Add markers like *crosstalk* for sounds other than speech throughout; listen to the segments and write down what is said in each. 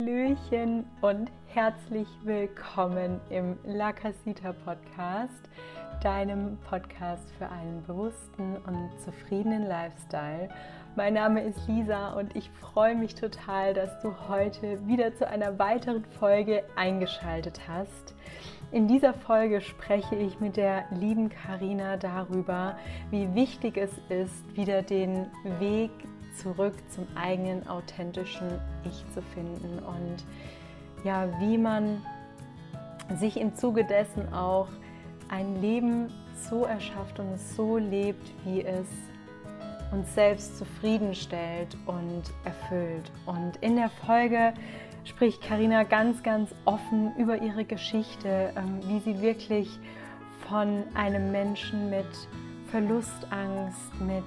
Hallöchen und herzlich willkommen im La Casita Podcast, deinem Podcast für einen bewussten und zufriedenen Lifestyle. Mein Name ist Lisa und ich freue mich total, dass du heute wieder zu einer weiteren Folge eingeschaltet hast. In dieser Folge spreche ich mit der lieben Karina darüber, wie wichtig es ist, wieder den Weg zurück zum eigenen authentischen Ich zu finden und ja, wie man sich im Zuge dessen auch ein Leben so erschafft und es so lebt, wie es uns selbst zufriedenstellt und erfüllt. Und in der Folge spricht Karina ganz, ganz offen über ihre Geschichte, ähm, wie sie wirklich von einem Menschen mit Verlustangst, mit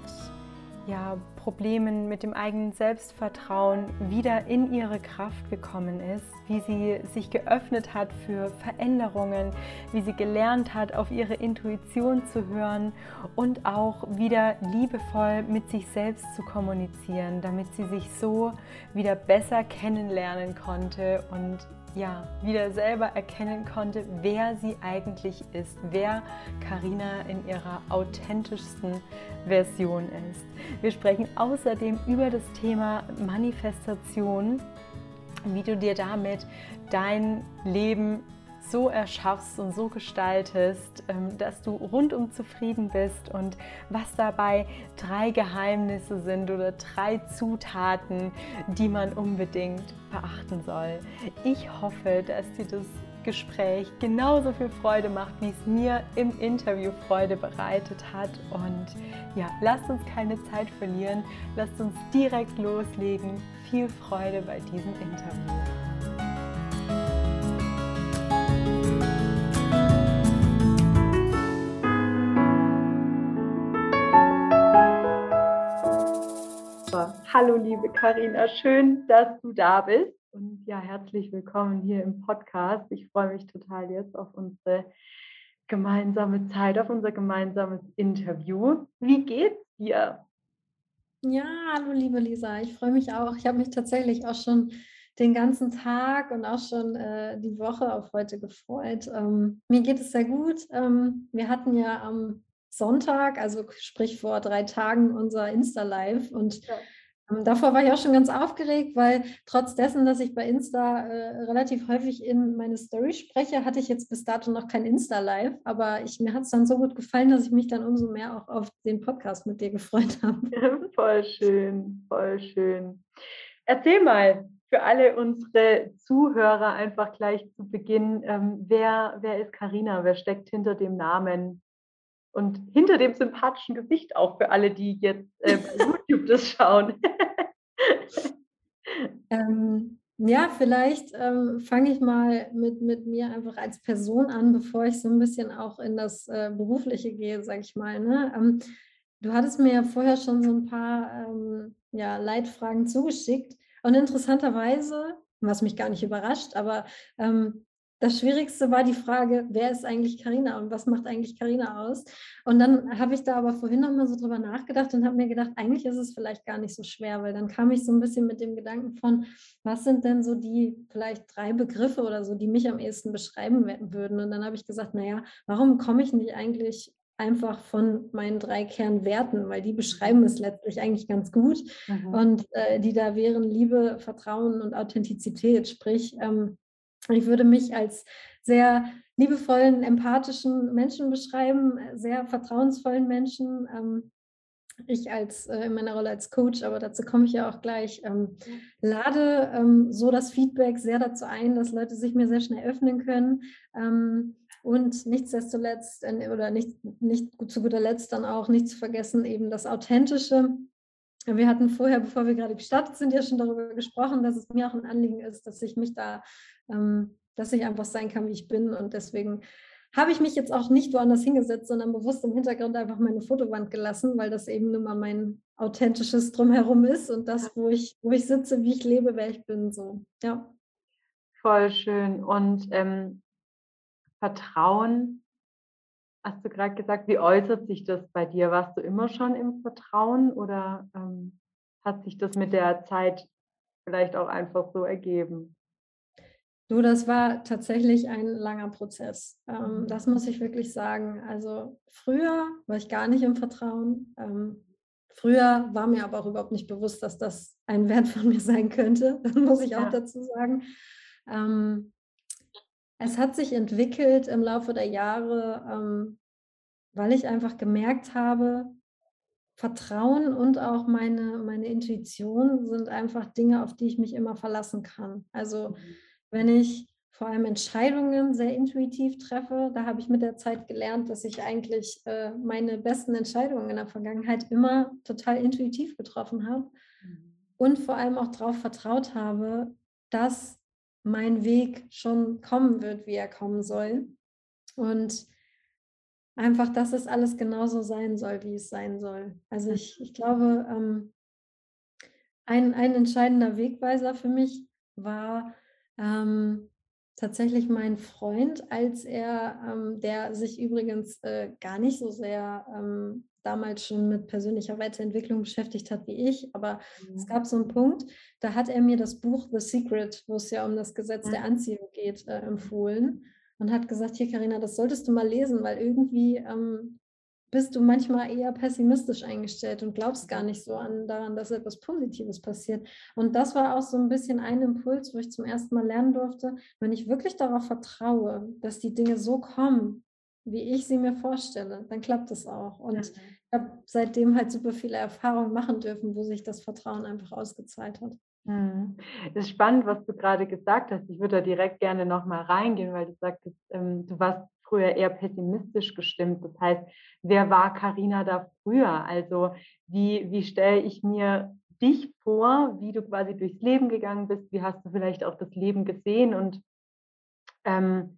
ja, Problemen mit dem eigenen Selbstvertrauen wieder in ihre Kraft gekommen ist, wie sie sich geöffnet hat für Veränderungen, wie sie gelernt hat, auf ihre Intuition zu hören und auch wieder liebevoll mit sich selbst zu kommunizieren, damit sie sich so wieder besser kennenlernen konnte und ja, wieder selber erkennen konnte, wer sie eigentlich ist, wer Karina in ihrer authentischsten Version ist. Wir sprechen außerdem über das Thema Manifestation, wie du dir damit dein Leben so erschaffst und so gestaltest, ähm, dass du rundum zufrieden bist und was dabei drei Geheimnisse sind oder drei Zutaten, die man unbedingt beachten soll. Ich hoffe, dass dir das Gespräch genauso viel Freude macht, wie es mir im Interview Freude bereitet hat. Und ja, lasst uns keine Zeit verlieren, lasst uns direkt loslegen. Viel Freude bei diesem Interview. Hallo liebe Karina, schön, dass du da bist und ja, herzlich willkommen hier im Podcast. Ich freue mich total jetzt auf unsere gemeinsame Zeit, auf unser gemeinsames Interview. Wie geht's dir? Ja, hallo liebe Lisa, ich freue mich auch. Ich habe mich tatsächlich auch schon den ganzen Tag und auch schon äh, die Woche auf heute gefreut. Ähm, mir geht es sehr gut. Ähm, wir hatten ja am Sonntag, also sprich vor drei Tagen, unser Insta-Live und ja ähm, davor war ich auch schon ganz aufgeregt, weil trotz dessen, dass ich bei Insta äh, relativ häufig in meine Story spreche, hatte ich jetzt bis dato noch kein Insta-Live. Aber ich, mir hat es dann so gut gefallen, dass ich mich dann umso mehr auch auf den Podcast mit dir gefreut habe. *laughs* voll schön, voll schön. Erzähl mal für alle unsere Zuhörer einfach gleich zu Beginn, ähm, wer, wer ist Karina? Wer steckt hinter dem Namen? Und hinter dem sympathischen Gesicht auch für alle, die jetzt äh, YouTube das schauen. *laughs* ähm, ja, vielleicht ähm, fange ich mal mit, mit mir einfach als Person an, bevor ich so ein bisschen auch in das äh, Berufliche gehe, sage ich mal. Ne? Ähm, du hattest mir ja vorher schon so ein paar ähm, ja, Leitfragen zugeschickt und interessanterweise, was mich gar nicht überrascht, aber ähm, das Schwierigste war die Frage, wer ist eigentlich Karina und was macht eigentlich Karina aus? Und dann habe ich da aber vorhin noch mal so drüber nachgedacht und habe mir gedacht, eigentlich ist es vielleicht gar nicht so schwer, weil dann kam ich so ein bisschen mit dem Gedanken von, was sind denn so die vielleicht drei Begriffe oder so, die mich am ehesten beschreiben würden? Und dann habe ich gesagt, naja, warum komme ich nicht eigentlich einfach von meinen drei Kernwerten, weil die beschreiben es letztlich eigentlich ganz gut. Mhm. Und äh, die da wären Liebe, Vertrauen und Authentizität. Sprich, ähm, ich würde mich als sehr liebevollen, empathischen Menschen beschreiben, sehr vertrauensvollen Menschen. Ähm, ich als äh, in meiner Rolle als Coach, aber dazu komme ich ja auch gleich, ähm, lade ähm, so das Feedback sehr dazu ein, dass Leute sich mir sehr schnell öffnen können. Und nichtsdestoletzt äh, oder nicht, nicht zu guter Letzt dann auch nicht zu vergessen, eben das Authentische. Wir hatten vorher, bevor wir gerade gestartet sind, ja schon darüber gesprochen, dass es mir auch ein Anliegen ist, dass ich mich da ähm, dass ich einfach sein kann, wie ich bin. Und deswegen habe ich mich jetzt auch nicht woanders hingesetzt, sondern bewusst im Hintergrund einfach meine Fotowand gelassen, weil das eben nun mal mein authentisches Drumherum ist und das, wo ich, wo ich sitze, wie ich lebe, wer ich bin. So, ja. Voll schön. Und ähm, Vertrauen, hast du gerade gesagt, wie äußert sich das bei dir? Warst du immer schon im Vertrauen oder ähm, hat sich das mit der Zeit vielleicht auch einfach so ergeben? Du, das war tatsächlich ein langer Prozess. Ähm, das muss ich wirklich sagen. Also früher war ich gar nicht im Vertrauen. Ähm, früher war mir aber auch überhaupt nicht bewusst, dass das ein Wert von mir sein könnte. *laughs* Das muss ich auch ja. dazu sagen. Ähm, es hat sich entwickelt im Laufe der Jahre, ähm, weil ich einfach gemerkt habe, Vertrauen und auch meine, meine Intuition sind einfach Dinge, auf die ich mich immer verlassen kann. Also mhm. wenn ich vor allem Entscheidungen sehr intuitiv treffe, da habe ich mit der Zeit gelernt, dass ich eigentlich äh, meine besten Entscheidungen in der Vergangenheit immer total intuitiv getroffen habe mhm. und vor allem auch darauf vertraut habe, dass mein Weg schon kommen wird, wie er kommen soll. Und einfach, dass es alles genauso sein soll, wie es sein soll. Also ich, ich glaube, ähm, ein, ein entscheidender Wegweiser für mich war ähm, tatsächlich mein Freund, als er, ähm, der sich übrigens äh, gar nicht so sehr ähm, damals schon mit persönlicher Weiterentwicklung beschäftigt hat wie ich, aber mhm. es gab so einen Punkt, da hat er mir das Buch The Secret, wo es ja um das Gesetz mhm. der Anziehung geht, äh, empfohlen und hat gesagt, hier Karina, das solltest du mal lesen, weil irgendwie ähm, bist du manchmal eher pessimistisch eingestellt und glaubst gar nicht so an daran, dass etwas Positives passiert. Und das war auch so ein bisschen ein Impuls, wo ich zum ersten Mal lernen durfte, wenn ich wirklich darauf vertraue, dass die Dinge so kommen, wie ich sie mir vorstelle, dann klappt es auch. Und mhm. ich habe seitdem halt super viele Erfahrungen machen dürfen, wo sich das Vertrauen einfach ausgezahlt hat. Mhm. Es ist spannend, was du gerade gesagt hast. Ich würde da direkt gerne nochmal reingehen, weil du sagtest, ähm, du warst früher eher pessimistisch gestimmt. Das heißt, wer war Karina da früher? Also wie, wie stelle ich mir dich vor, wie du quasi durchs Leben gegangen bist? Wie hast du vielleicht auch das Leben gesehen? Und ähm,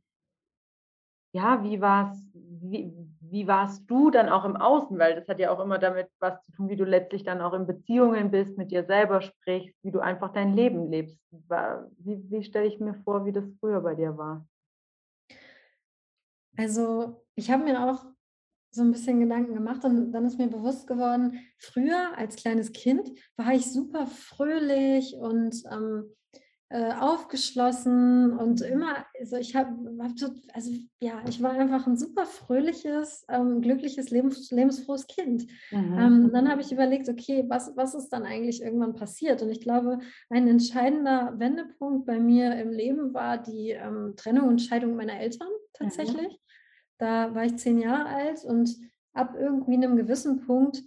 ja, wie war's, wie, wie warst du dann auch im Außen? Weil das hat ja auch immer damit was zu tun, wie du letztlich dann auch in Beziehungen bist, mit dir selber sprichst, wie du einfach dein Leben lebst. Wie, wie stelle ich mir vor, wie das früher bei dir war? Also ich habe mir auch so ein bisschen Gedanken gemacht und dann ist mir bewusst geworden, früher als kleines Kind war ich super fröhlich und ähm, äh, aufgeschlossen und immer, also ich habe, hab also ja, ich war einfach ein super fröhliches, ähm, glückliches, lebens, lebensfrohes Kind. Mhm. Ähm, dann habe ich überlegt, okay, was, was ist dann eigentlich irgendwann passiert? Und ich glaube, ein entscheidender Wendepunkt bei mir im Leben war die ähm, Trennung und Scheidung meiner Eltern tatsächlich. Mhm. Da war ich zehn Jahre alt und ab irgendwie einem gewissen Punkt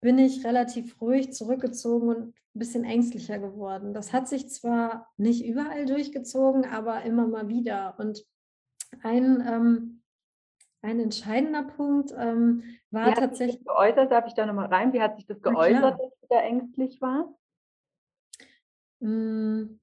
bin ich relativ ruhig zurückgezogen und ein bisschen ängstlicher geworden. Das hat sich zwar nicht überall durchgezogen, aber immer mal wieder. Und ein, ähm, ein entscheidender Punkt ähm, war Wie hat tatsächlich. Sich das geäußert, darf ich da nochmal rein? Wie hat sich das geäußert, dass du da ängstlich warst? Hm,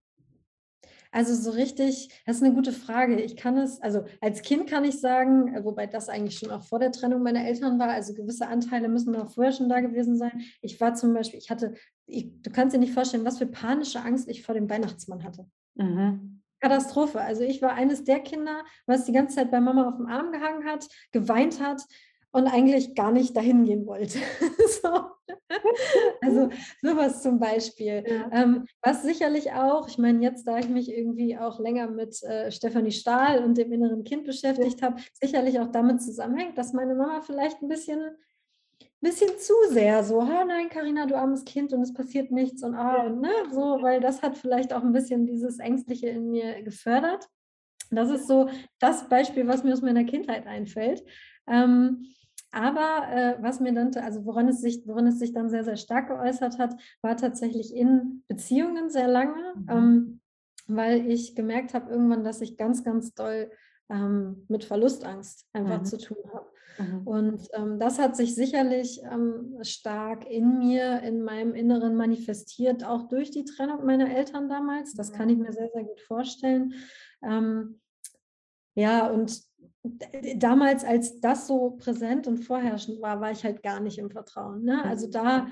also so richtig, das ist eine gute Frage. Ich kann es, also als Kind kann ich sagen, wobei das eigentlich schon auch vor der Trennung meiner Eltern war, also gewisse Anteile müssen auch vorher schon da gewesen sein. Ich war zum Beispiel, ich hatte, ich, du kannst dir nicht vorstellen, was für panische Angst ich vor dem Weihnachtsmann hatte. Mhm. Katastrophe. Also ich war eines der Kinder, was die ganze Zeit bei Mama auf dem Arm gehangen hat, geweint hat und eigentlich gar nicht dahin gehen wollte. *laughs* so. Also sowas zum Beispiel. Ja. Ähm, was sicherlich auch, ich meine, jetzt, da ich mich irgendwie auch länger mit äh, Stefanie Stahl und dem inneren Kind beschäftigt habe, sicherlich auch damit zusammenhängt, dass meine Mama vielleicht ein bisschen, bisschen zu sehr so, oh nein, Karina, du armes Kind und es passiert nichts und ah, und ne, so, weil das hat vielleicht auch ein bisschen dieses Ängstliche in mir gefördert. Das ist so das Beispiel, was mir aus meiner Kindheit einfällt. Ähm, aber äh, was mir dann, also woran es, sich, woran es sich dann sehr, sehr stark geäußert hat, war tatsächlich in Beziehungen sehr lange, mhm. ähm, weil ich gemerkt habe irgendwann, dass ich ganz, ganz doll ähm, mit Verlustangst einfach mhm. zu tun habe. Mhm. Und ähm, das hat sich sicherlich ähm, stark in mir, in meinem Inneren manifestiert, auch durch die Trennung meiner Eltern damals. Das kann ich mir sehr, sehr gut vorstellen. Ähm, ja, und damals, als das so präsent und vorherrschend war, war ich halt gar nicht im Vertrauen. Ne? Also da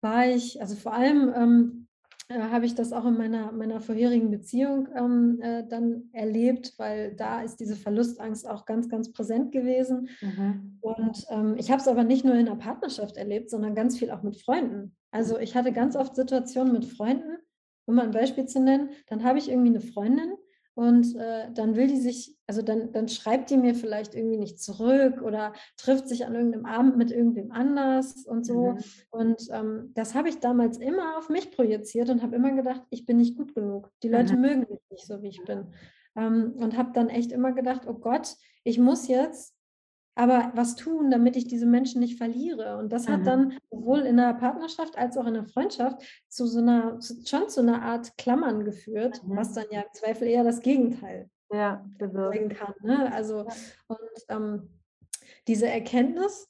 war ich, also vor allem ähm, äh, habe ich das auch in meiner, meiner vorherigen Beziehung ähm, äh, dann erlebt, weil da ist diese Verlustangst auch ganz, ganz präsent gewesen. Mhm. Und ähm, ich habe es aber nicht nur in der Partnerschaft erlebt, sondern ganz viel auch mit Freunden. Also ich hatte ganz oft Situationen mit Freunden, um mal ein Beispiel zu nennen, dann habe ich irgendwie eine Freundin und äh, dann will die sich, also dann, dann schreibt die mir vielleicht irgendwie nicht zurück oder trifft sich an irgendeinem Abend mit irgendwem anders und so. Mhm. Und ähm, das habe ich damals immer auf mich projiziert und habe immer gedacht, ich bin nicht gut genug. Die Leute mhm. mögen mich nicht so, wie ich bin. Ähm, und habe dann echt immer gedacht, oh Gott, ich muss jetzt aber was tun, damit ich diese Menschen nicht verliere. Und das hat mhm. dann sowohl in der Partnerschaft als auch in der Freundschaft zu so einer, schon zu einer Art Klammern geführt, mhm. was dann ja im Zweifel eher das Gegenteil ja, bringen kann. Ne? Also, ja. und ähm, diese Erkenntnis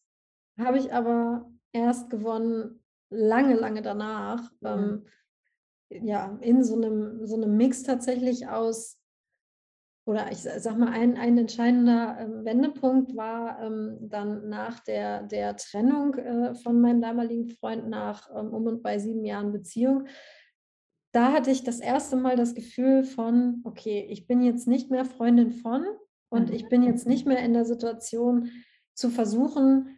habe ich aber erst gewonnen, lange, lange danach. Mhm. Ähm, ja, in so einem, so einem Mix tatsächlich aus oder ich sag mal, ein, ein entscheidender ähm, Wendepunkt war ähm, dann nach der, der Trennung äh, von meinem damaligen Freund nach ähm, um und bei sieben Jahren Beziehung. Da hatte ich das erste Mal das Gefühl von, okay, ich bin jetzt nicht mehr Freundin von und ich mhm. bin jetzt nicht mehr in der Situation zu versuchen,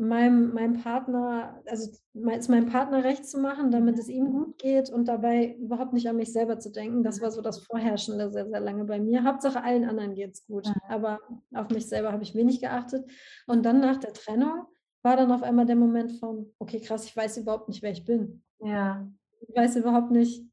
meinem, meinem Partner, also es meinem Partner recht zu machen, damit es ihm gut geht und dabei überhaupt nicht an mich selber zu denken. Das war so das Vorherrschende sehr, sehr lange bei mir. Hauptsache allen anderen geht es gut, aber auf mich selber habe ich wenig geachtet. Und dann nach der Trennung war dann auf einmal der Moment von, okay, krass, ich weiß überhaupt nicht, wer ich bin. Ja. Ich weiß überhaupt nicht,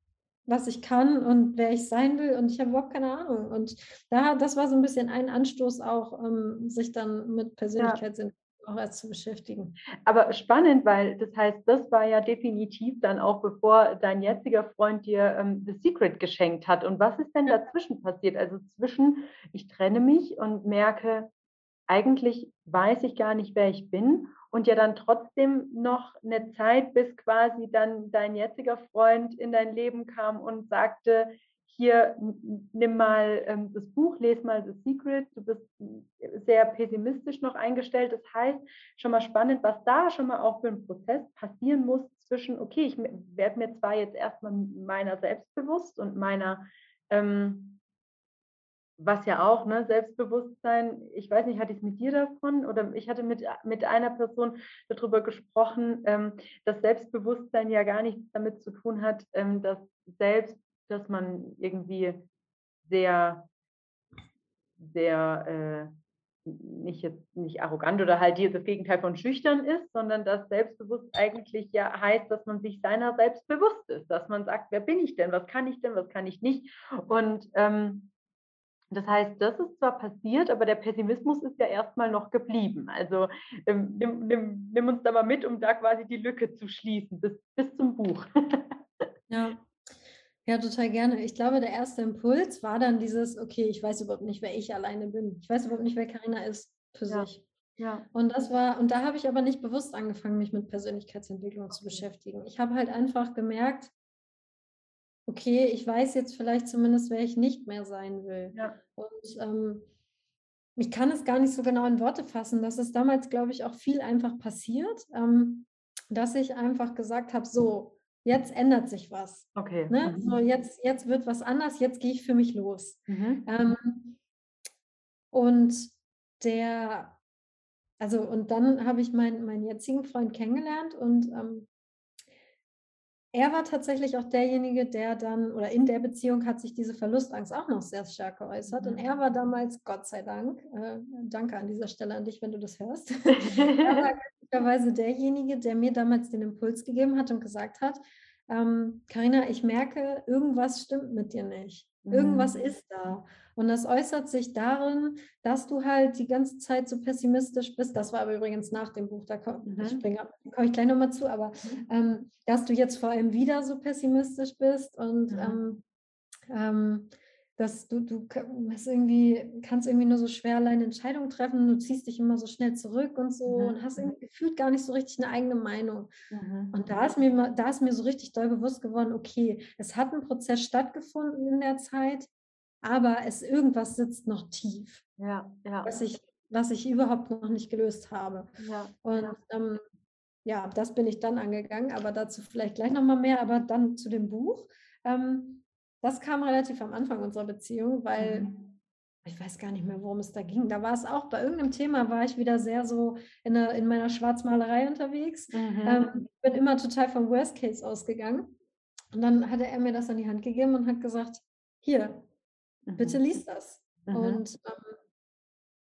was ich kann und wer ich sein will und ich habe überhaupt keine Ahnung. Und da, das war so ein bisschen ein Anstoß auch, um, sich dann mit Persönlichkeitsentwicklung auch zu beschäftigen. Aber spannend, weil das heißt, das war ja definitiv dann auch, bevor dein jetziger Freund dir ähm, The Secret geschenkt hat. Und was ist denn dazwischen passiert? Also zwischen, ich trenne mich und merke, eigentlich weiß ich gar nicht, wer ich bin. Und ja dann trotzdem noch eine Zeit, bis quasi dann dein jetziger Freund in dein Leben kam und sagte, hier nimm mal ähm, das Buch, lese mal The Secret. Du bist sehr pessimistisch noch eingestellt. Das heißt, schon mal spannend, was da schon mal auch für ein Prozess passieren muss zwischen, okay, ich werde mir zwar jetzt erstmal meiner selbst bewusst und meiner, ähm, was ja auch, ne, Selbstbewusstsein, ich weiß nicht, hatte ich es mit dir davon oder ich hatte mit, mit einer Person darüber gesprochen, ähm, dass Selbstbewusstsein ja gar nichts damit zu tun hat, ähm, dass selbst dass man irgendwie sehr, sehr äh, nicht jetzt nicht arrogant oder halt das Gegenteil von schüchtern ist, sondern dass selbstbewusst eigentlich ja heißt, dass man sich seiner selbst bewusst ist, dass man sagt, wer bin ich denn, was kann ich denn, was kann ich nicht. Und ähm, das heißt, das ist zwar passiert, aber der Pessimismus ist ja erstmal noch geblieben. Also ähm, nimm, nimm, nimm, uns da mal mit, um da quasi die Lücke zu schließen, bis, bis zum Buch. ja, ja, total gerne. Ich glaube, der erste Impuls war dann dieses, okay, ich weiß überhaupt nicht, wer ich alleine bin. Ich weiß überhaupt nicht, wer Karina ist für ja. sich. Ja. Und das war, und da habe ich aber nicht bewusst angefangen, mich mit Persönlichkeitsentwicklung zu beschäftigen. Ich habe halt einfach gemerkt, okay, ich weiß jetzt vielleicht zumindest, wer ich nicht mehr sein will. Ja. Und ähm, ich kann es gar nicht so genau in Worte fassen. Das ist damals, glaube ich, auch viel einfach passiert, ähm, dass ich einfach gesagt habe, so, jetzt ändert sich was. Okay. Ne? Mhm. So jetzt, jetzt wird was anders, jetzt gehe ich für mich los. Mhm. Ähm, und der, also und dann habe ich meinen, meinen jetzigen Freund kennengelernt und ähm, er war tatsächlich auch derjenige, der dann, oder in der Beziehung hat sich diese Verlustangst auch noch sehr stark geäußert. Mhm. Und er war damals, Gott sei Dank, äh, danke an dieser Stelle an dich, wenn du das hörst, *laughs* er war glücklicherweise derjenige, der mir damals den Impuls gegeben hat und gesagt hat, Karina, ähm, ich merke, irgendwas stimmt mit dir nicht. Irgendwas mhm. ist da. Und das äußert sich darin, dass du halt die ganze Zeit so pessimistisch bist. Das war aber übrigens nach dem Buch, da komme mhm. ich, komm ich gleich nochmal zu, aber mhm. ähm, dass du jetzt vor allem wieder so pessimistisch bist und mhm. ähm, ähm dass du, du hast irgendwie, kannst irgendwie nur so schwer alleine Entscheidungen treffen, du ziehst dich immer so schnell zurück und so mhm. und hast irgendwie gefühlt gar nicht so richtig eine eigene Meinung. Mhm. Und da ist, mir, da ist mir so richtig doll bewusst geworden, okay, es hat ein Prozess stattgefunden in der Zeit, aber es irgendwas sitzt noch tief. Ja, ja. Was ich, was ich überhaupt noch nicht gelöst habe. Ja, und ja. Ähm, ja, das bin ich dann angegangen, aber dazu vielleicht gleich nochmal mehr, aber dann zu dem Buch. Ähm, das kam relativ am Anfang unserer Beziehung, weil mhm. ich weiß gar nicht mehr, worum es da ging. Da war es auch bei irgendeinem Thema, war ich wieder sehr so in, der, in meiner Schwarzmalerei unterwegs. Mhm. Ähm, bin immer total vom Worst Case ausgegangen. Und dann hatte er mir das an die Hand gegeben und hat gesagt, hier, bitte lies das. Mhm. Und ähm,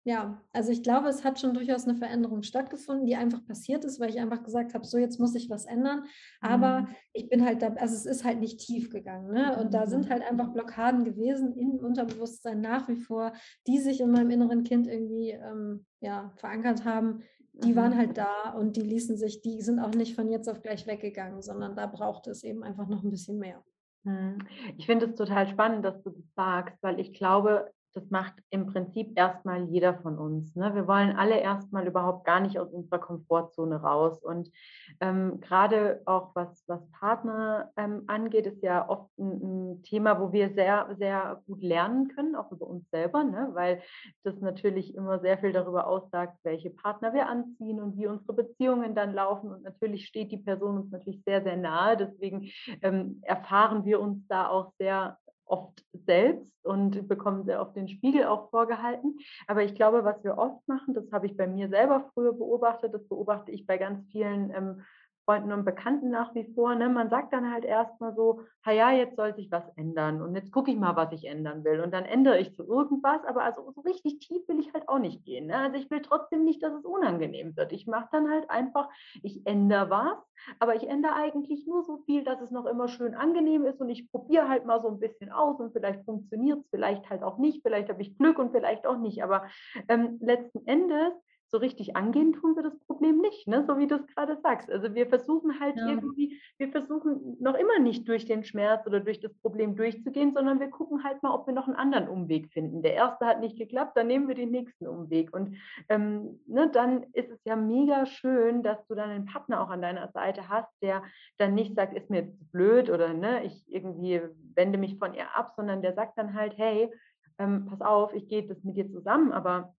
ja, also ich glaube, es hat schon durchaus eine Veränderung stattgefunden, die einfach passiert ist, weil ich einfach gesagt habe, so jetzt muss ich was ändern. Aber mhm. ich bin halt da, also es ist halt nicht tief gegangen. Ne? Und da sind mhm. halt einfach Blockaden gewesen im Unterbewusstsein nach wie vor, die sich in meinem inneren Kind irgendwie ähm, ja, verankert haben. Die mhm. waren halt da und die ließen sich, die sind auch nicht von jetzt auf gleich weggegangen, sondern da brauchte es eben einfach noch ein bisschen mehr. Mhm. Ich finde es total spannend, dass du das sagst, weil ich glaube, das macht im Prinzip erstmal jeder von uns. Ne? Wir wollen alle erstmal überhaupt gar nicht aus unserer Komfortzone raus. Und ähm, gerade auch was, was Partner ähm, angeht, ist ja oft ein, ein, Thema, wo wir sehr, sehr gut lernen können, auch über uns selber, ne? weil das natürlich immer sehr viel darüber aussagt, welche Partner wir anziehen und wie unsere Beziehungen dann laufen. Und natürlich steht die Person uns natürlich sehr, sehr nahe. Deswegen ähm, erfahren wir uns da auch sehr oft selbst und bekommen sehr oft den Spiegel auch vorgehalten. Aber ich glaube, was wir oft machen, das habe ich bei mir selber früher beobachtet, das beobachte ich bei ganz vielen ähm, Freunden und Bekannten nach wie vor. Ne? Man sagt dann halt erstmal so, ja, jetzt soll sich was ändern und jetzt gucke ich mal, was ich ändern will. Und dann ändere ich so irgendwas, aber also so richtig tief will ich halt auch nicht gehen. Ne? Also ich will trotzdem nicht, dass es unangenehm wird. Ich mache dann halt einfach, ich ändere was, aber ich ändere eigentlich nur so viel, dass es noch immer schön angenehm ist und ich probiere halt mal so ein bisschen aus und vielleicht funktioniert es, vielleicht halt auch nicht, vielleicht habe ich Glück und vielleicht auch nicht. Aber ähm, letzten Endes so richtig angehen tun wir das Problem nicht, ne? so wie du es gerade sagst. Also wir versuchen halt ja. irgendwie, wir versuchen noch immer nicht durch den Schmerz oder durch das Problem durchzugehen, sondern wir gucken halt mal, ob wir noch einen anderen Umweg finden. Der erste hat nicht geklappt, dann nehmen wir den nächsten Umweg. Und ähm, ne, dann ist es ja mega schön, dass du dann einen Partner auch an deiner Seite hast, der dann nicht sagt, ist mir jetzt blöd oder ne, ich irgendwie wende mich von ihr ab, sondern der sagt dann halt, hey, ähm, pass auf, ich gehe das mit dir zusammen, aber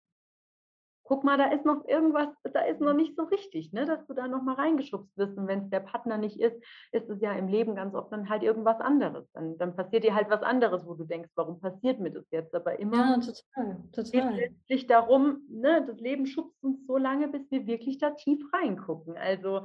guck mal, da ist noch irgendwas, da ist noch nicht so richtig, ne, dass du da noch mal reingeschubst wirst. Und wenn es der Partner nicht ist, ist es ja im Leben ganz oft dann halt irgendwas anderes. Dann, dann passiert dir halt was anderes, wo du denkst, warum passiert mir das jetzt? Aber immer ja, total, total. geht letztlich darum, ne, das Leben schubst uns so lange, bis wir wirklich da tief reingucken. Also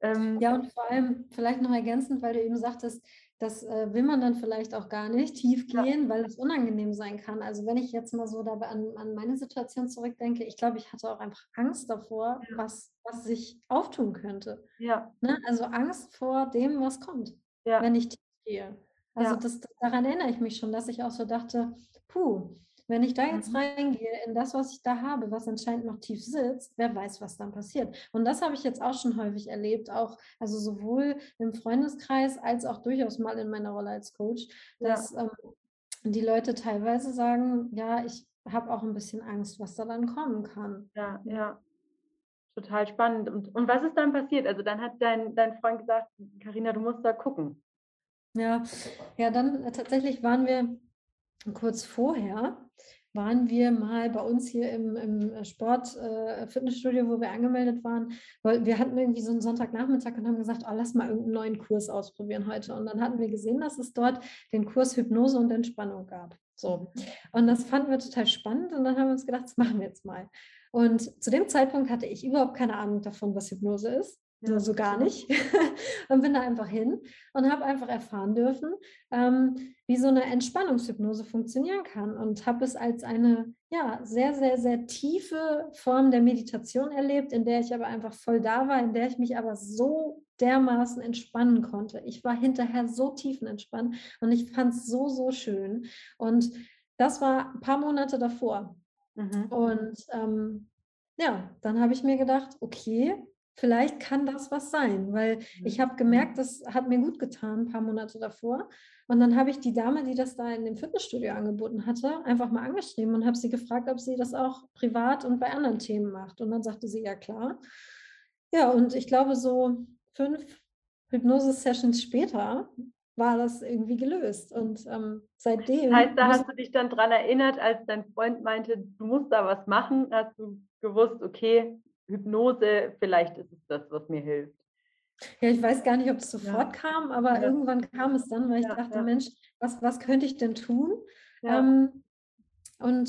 ähm, ja, und vor allem vielleicht noch ergänzend, weil du eben sagtest, das äh, will man dann vielleicht auch gar nicht tief gehen, ja. weil es unangenehm sein kann. Also wenn ich jetzt mal so dabei an, an meine Situation zurückdenke, ich glaube, ich hatte auch einfach Angst davor, ja. was, was sich auftun könnte. Ja. Ne? Also Angst vor dem, was kommt, ja. wenn ich tief gehe. Also das, daran erinnere ich mich schon, dass ich auch so dachte, puh, wenn ich da jetzt mhm. reingehe in das, was ich da habe, was anscheinend noch tief sitzt, wer weiß, was dann passiert. Und das habe ich jetzt auch schon häufig erlebt, auch also sowohl im Freundeskreis als auch durchaus mal in meiner Rolle als Coach, dass ja. ähm, die Leute teilweise sagen, ja, ich habe auch ein bisschen Angst, was da dann kommen kann. Ja, ja. Total spannend. Und, und was ist dann passiert? Also dann hat dein, dein Freund gesagt, Karina, du musst da gucken. Ja, ja, dann äh, tatsächlich waren wir kurz vorher waren wir mal bei uns hier im, im äh, Fitnessstudio, wo wir angemeldet waren, weil wir hatten irgendwie so einen Sonntagnachmittag und haben gesagt, oh, lass mal irgendeinen neuen Kurs ausprobieren heute. Und dann hatten wir gesehen, dass es dort den Kurs Hypnose und Entspannung gab. So. Und das fanden wir total spannend und dann haben wir uns gedacht, das machen wir jetzt mal. Und zu dem Zeitpunkt hatte ich überhaupt keine Ahnung davon, was Hypnose ist. Ja. So gar nicht. *laughs* und bin da einfach hin und habe einfach erfahren dürfen, ähm, wie so eine Entspannungshypnose funktionieren kann und habe es als eine ja, sehr, sehr, sehr tiefe Form der Meditation erlebt, in der ich aber einfach voll da war, in der ich mich aber so dermaßen entspannen konnte. Ich war hinterher so tiefenentspannt und ich fand es so, so schön. Und das war ein paar Monate davor. Mhm. Und ähm, ja, dann habe ich mir gedacht, okay, vielleicht kann das was sein, weil ich mhm. habe gemerkt, das hat mir gut getan, ein paar Monate davor. Und dann habe ich die Dame, die das da in dem Fitnessstudio angeboten hatte, einfach mal angeschrieben und habe sie gefragt, ob sie das auch privat und bei anderen Themen macht. Und dann sagte sie, ja klar. Ja, und ich glaube, so fünf Hypnose-Sessions später war das irgendwie gelöst. Und ähm, seitdem. Das heißt, da hast du dich dann daran erinnert, als dein Freund meinte, du musst da was machen, hast du gewusst, okay, Hypnose, vielleicht ist es das, was mir hilft. Ja, ich weiß gar nicht, ob es sofort ja. kam, aber ja. irgendwann kam es dann, weil ich ja, dachte, Mensch, was, was könnte ich denn tun? Ähm, und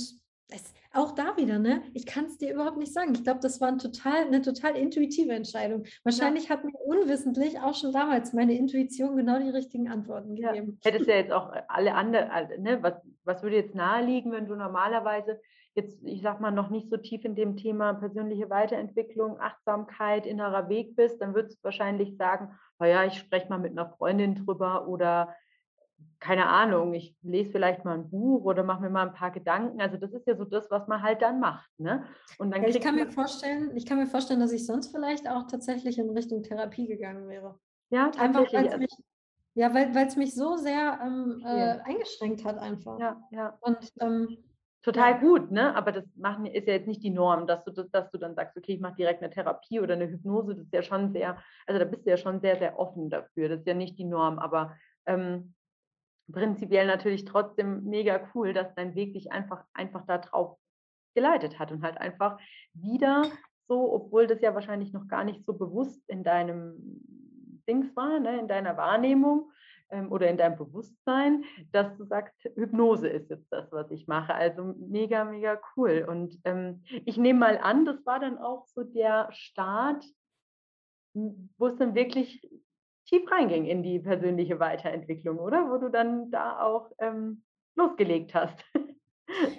es, auch da wieder, ne? Ich kann es dir überhaupt nicht sagen. Ich glaube, das war ein total, eine total intuitive Entscheidung. Wahrscheinlich ja. hat mir unwissentlich auch schon damals meine Intuition genau die richtigen Antworten gegeben. Ja. Hättest ja jetzt auch alle anderen, ne? was, was würde jetzt naheliegen, wenn du normalerweise jetzt, ich sag mal, noch nicht so tief in dem Thema persönliche Weiterentwicklung, Achtsamkeit, innerer Weg bist, dann würdest du wahrscheinlich sagen, naja, ich spreche mal mit einer Freundin drüber oder keine Ahnung, ich lese vielleicht mal ein Buch oder mache mir mal ein paar Gedanken. Also das ist ja so das, was man halt dann macht. Ne? Und dann ja, ich kann mir vorstellen, ich kann mir vorstellen, dass ich sonst vielleicht auch tatsächlich in Richtung Therapie gegangen wäre. Ja, einfach weil es mich, ja, weil es mich so sehr ähm, äh, eingeschränkt hat einfach. Ja, ja. Und ähm, total ja. gut, ne? Aber das machen, ist ja jetzt nicht die Norm, dass du, dass du dann sagst, okay, ich mache direkt eine Therapie oder eine Hypnose. Das ist ja schon sehr, also da bist du ja schon sehr, sehr offen dafür. Das ist ja nicht die Norm, aber ähm, prinzipiell natürlich trotzdem mega cool, dass dein Weg dich einfach, einfach darauf geleitet hat und halt einfach wieder so, obwohl das ja wahrscheinlich noch gar nicht so bewusst in deinem Dings war, ne, in deiner Wahrnehmung ähm, oder in deinem Bewusstsein, dass du sagst, Hypnose ist jetzt das, was ich mache. Also mega, mega cool. Und ähm, ich nehme mal an, das war dann auch so der Start, wo es dann wirklich tief reinging in die persönliche Weiterentwicklung, oder? Wo du dann da auch ähm, losgelegt hast.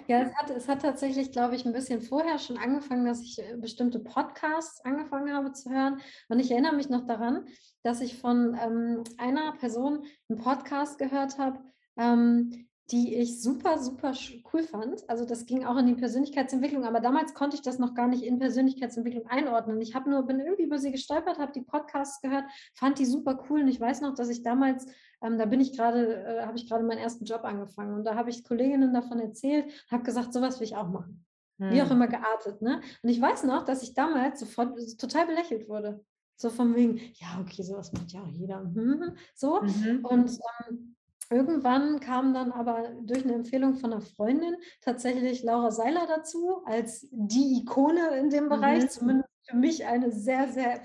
Ja, *laughs* es hat, es hat tatsächlich, glaube ich, ein bisschen vorher schon angefangen, dass ich äh, bestimmte Podcasts angefangen habe zu hören. Und ich erinnere mich noch daran, dass ich von ähm, einer Person einen Podcast gehört habe, ähm, die ich super, super cool fand. Also das ging auch in die Persönlichkeitsentwicklung, aber damals konnte ich das noch gar nicht in Persönlichkeitsentwicklung einordnen. Ich habe nur, bin irgendwie über sie gestolpert, habe die Podcasts gehört, fand die super cool und ich weiß noch, dass ich damals, ähm, da bin ich gerade, äh, habe ich gerade meinen ersten Job angefangen und da habe ich Kolleginnen davon erzählt, habe gesagt, sowas will ich auch machen. Hm. Wie auch hm. immer geartet. Ne? Und ich weiß noch, dass ich damals sofort total belächelt wurde. So von wegen, ja, okay, sowas macht ja auch jeder. Mhm, *laughs* so. Mhm. Und ähm, Irgendwann kam dann aber durch eine Empfehlung von einer Freundin tatsächlich Laura Seiler dazu, als die Ikone in dem Bereich, mhm. zumindest für mich eine sehr, sehr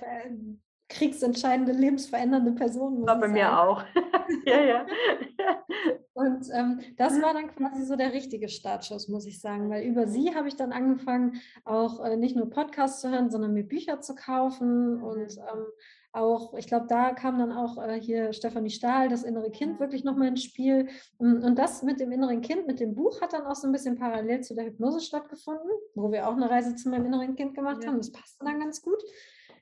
kriegsentscheidende, lebensverändernde Person. War bei mir auch. *laughs* ja, ja. Und ähm, das war dann quasi so der richtige Startschuss, muss ich sagen, weil über sie habe ich dann angefangen, auch äh, nicht nur Podcasts zu hören, sondern mir Bücher zu kaufen und ähm, auch, ich glaube, da kam dann auch äh, hier Stefanie Stahl, das innere Kind, wirklich nochmal ins Spiel. Und das mit dem inneren Kind, mit dem Buch, hat dann auch so ein bisschen parallel zu der Hypnose stattgefunden, wo wir auch eine Reise zu meinem inneren Kind gemacht ja. haben. Das passte dann ganz gut.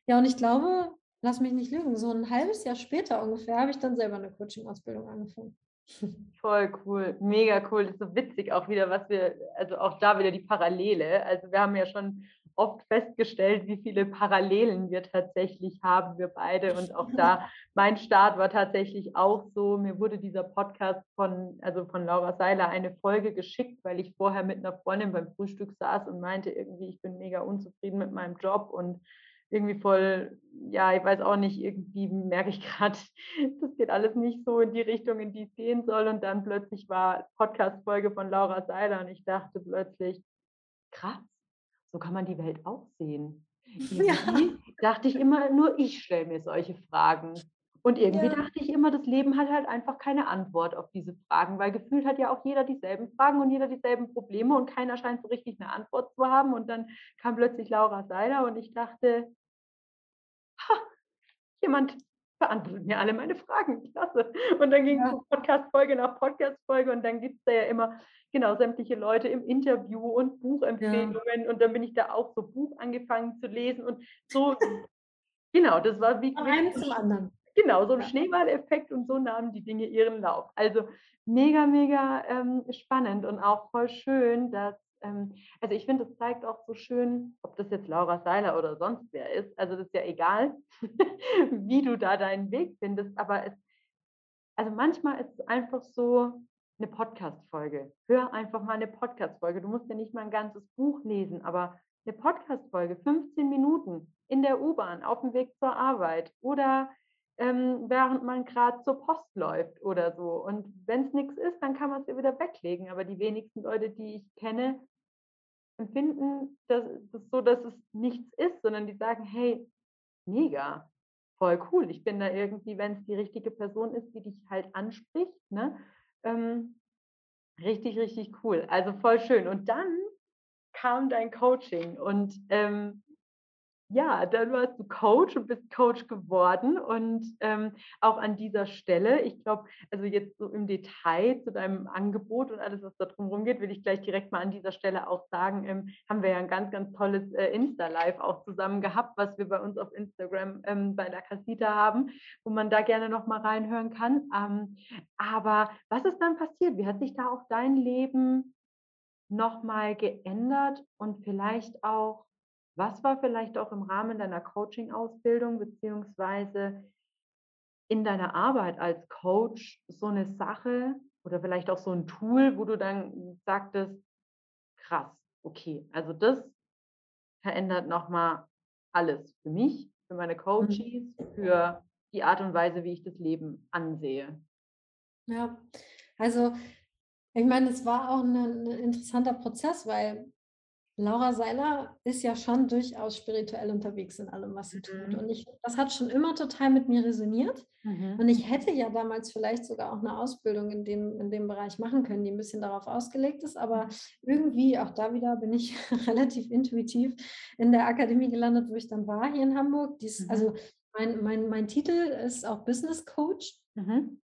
Ja, und ich glaube, lass mich nicht lügen, so ein halbes Jahr später ungefähr habe ich dann selber eine Coaching-Ausbildung angefangen. *laughs* Voll cool, mega cool. Das ist so witzig auch wieder, was wir, also auch da wieder die Parallele. Also wir haben ja schon oft festgestellt, wie viele Parallelen wir tatsächlich haben, wir beide. Und auch da, mein Start war tatsächlich auch so. Mir wurde dieser Podcast von, also von Laura Seiler eine Folge geschickt, weil ich vorher mit einer Freundin beim Frühstück saß und meinte irgendwie, ich bin mega unzufrieden mit meinem Job und irgendwie voll, ja, ich weiß auch nicht, irgendwie merke ich *laughs* gerade, das geht alles nicht so in die Richtung, in die es gehen soll. Und dann plötzlich war Podcast-Folge von Laura Seiler und ich dachte plötzlich, krass, so kann man die Welt auch sehen. *laughs* Ja. dachte ich immer, nur ich stelle mir solche Fragen. Und irgendwie ja. dachte ich immer, das Leben hat halt einfach keine Antwort auf diese Fragen, weil gefühlt hat ja auch jeder dieselben Fragen und jeder dieselben Probleme und keiner scheint so richtig eine Antwort zu haben. Und dann kam plötzlich Laura Seiler und ich dachte, ha, jemand beantwortet mir alle meine Fragen. *laughs* Klasse. Und dann ging ja. Podcast-Folge nach Podcast-Folge und dann gibt es da ja immer genau sämtliche Leute im Interview und Buchempfehlungen. Ja. Und dann bin ich da auch so Buch angefangen zu lesen und so. genau, das war wie. Von einem zum anderen. Genau, so ein ja. Schneeballeffekt und so nahmen die Dinge ihren Lauf. Also mega, mega ähm, spannend und auch voll schön, dass ähm, also ich finde, es zeigt auch so schön, ob das jetzt Laura Seiler oder sonst wer ist. Also das ist ja egal, *laughs* wie du da deinen Weg findest. Aber es, also manchmal ist es einfach so eine Podcast-Folge. Hör einfach mal eine Podcast-Folge. Du musst ja nicht mal ein ganzes Buch lesen, aber eine Podcast-Folge, 15 Minuten in der U-Bahn, auf dem Weg zur Arbeit oder ähm, während man gerade zur Post läuft oder so. Und wenn es nichts ist, dann kann man es ja wieder weglegen. Aber die wenigsten Leute, die ich kenne, empfinden das, das so, dass es nichts ist, sondern die sagen, hey, mega, voll cool. Ich bin da irgendwie, wenn es die richtige Person ist, die dich halt anspricht, ne? Ähm, richtig, richtig cool. Also voll schön. Und dann kam dein Coaching und ähm, ja, dann warst du Coach und bist Coach geworden. Und ähm, auch an dieser Stelle, ich glaube, also jetzt so im Detail zu deinem Angebot und alles, was da drum geht, will ich gleich direkt mal an dieser Stelle auch sagen, ähm, haben wir ja ein ganz, ganz tolles äh, Insta-Live auch zusammen gehabt, was wir bei uns auf Instagram ähm, bei der Casita haben, wo man da gerne nochmal reinhören kann. Ähm, aber was ist dann passiert? Wie hat sich da auch dein Leben nochmal geändert und vielleicht auch was war vielleicht auch im Rahmen deiner Coaching-Ausbildung beziehungsweise in deiner Arbeit als Coach so eine Sache oder vielleicht auch so ein Tool, wo du dann sagtest, krass, okay, also das verändert nochmal alles für mich, für meine mhm. Coaches, für die Art und Weise, wie ich das Leben ansehe. Ja, also ich meine, es war auch ein, ein interessanter Prozess, weil Laura Seiler ist ja schon durchaus spirituell unterwegs in allem, was sie tut. Mhm. Und ich, das hat schon immer total mit mir resoniert. Mhm. Und ich hätte ja damals vielleicht sogar auch eine Ausbildung in dem, in dem Bereich machen können, die ein bisschen darauf ausgelegt ist. Aber mhm. irgendwie, auch da wieder, bin ich *laughs* relativ intuitiv in der Akademie gelandet, wo ich dann war, hier in Hamburg. Dies, mhm. Also mein, mein, mein Titel ist auch Business Coach. Mhm.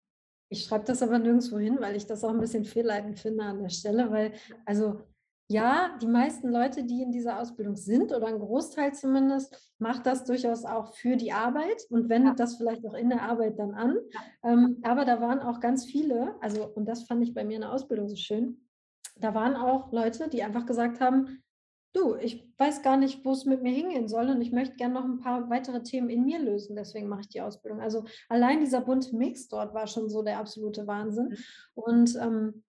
Ich schreibe das aber nirgendwo hin, weil ich das auch ein bisschen fehlleitend finde an der Stelle, weil, also ja, die meisten Leute, die in dieser Ausbildung sind, oder ein Großteil zumindest, macht das durchaus auch für die Arbeit und wendet ja. das vielleicht auch in der Arbeit dann an. Ja. Ähm, aber da waren auch ganz viele, also, und das fand ich bei mir in der Ausbildung so schön, da waren auch Leute, die einfach gesagt haben, du, ich weiß gar nicht, wo es mit mir hingehen soll und ich möchte gerne noch ein paar weitere Themen in mir lösen, deswegen mache ich die Ausbildung. Also allein dieser bunte Mix dort war schon so der absolute Wahnsinn. Mhm. Und ähm,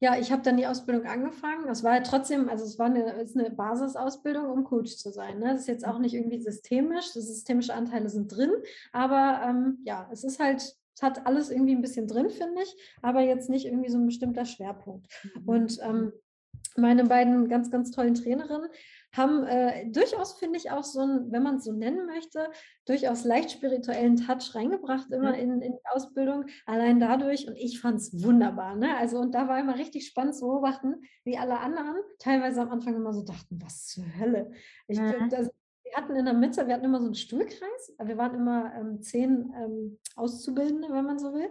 ja, ich habe dann die Ausbildung angefangen. Das war ja trotzdem, also es war eine, ist eine Basisausbildung, um Coach zu sein. Ne? Das ist jetzt auch nicht irgendwie systemisch. Die systemische Anteile sind drin, aber ähm, ja, es ist halt, es hat alles irgendwie ein bisschen drin, finde ich, aber jetzt nicht irgendwie so ein bestimmter Schwerpunkt. Mhm. Und ähm, meine beiden ganz, ganz tollen Trainerinnen haben äh, durchaus, finde ich, auch so ein, wenn man es so nennen möchte, durchaus leicht spirituellen Touch reingebracht immer in, in die Ausbildung. Allein dadurch, und ich fand es wunderbar. Ne? Also, und da war immer richtig spannend zu beobachten, wie alle anderen teilweise am Anfang immer so dachten, was zur Hölle. Ich, mhm. das, wir hatten in der Mitte, wir hatten immer so einen Stuhlkreis. Wir waren immer ähm, zehn ähm, Auszubildende, wenn man so will.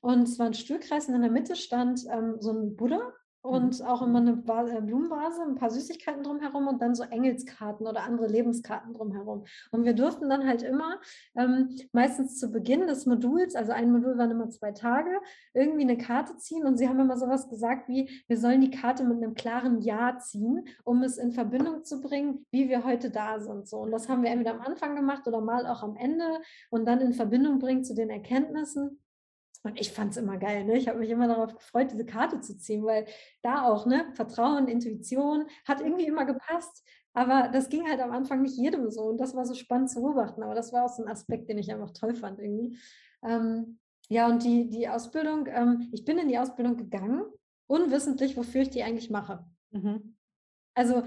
Und es war ein Stuhlkreis und in der Mitte stand ähm, so ein Buddha und mhm. auch immer eine äh, Blumenvase, ein paar Süßigkeiten drumherum und dann so Engelskarten oder andere Lebenskarten drumherum. Und wir durften dann halt immer, ähm, meistens zu Beginn des Moduls, also ein Modul waren immer zwei Tage, irgendwie eine Karte ziehen und sie haben immer sowas gesagt wie, wir sollen die Karte mit einem klaren Ja ziehen, um es in Verbindung zu bringen, wie wir heute da sind. So. Und das haben wir entweder am Anfang gemacht oder mal auch am Ende und dann in Verbindung bringen zu den Erkenntnissen. Und ich fand es immer geil. Ne? Ich habe mich immer darauf gefreut, diese Karte zu ziehen, weil da auch ne, Vertrauen, Intuition hat irgendwie immer gepasst. Aber das ging halt am Anfang nicht jedem so. Und das war so spannend zu beobachten. Aber das war auch so ein Aspekt, den ich einfach toll fand irgendwie. Ähm, ja, und die, die Ausbildung, ähm, ich bin in die Ausbildung gegangen, unwissentlich, wofür ich die eigentlich mache. Mhm. Also,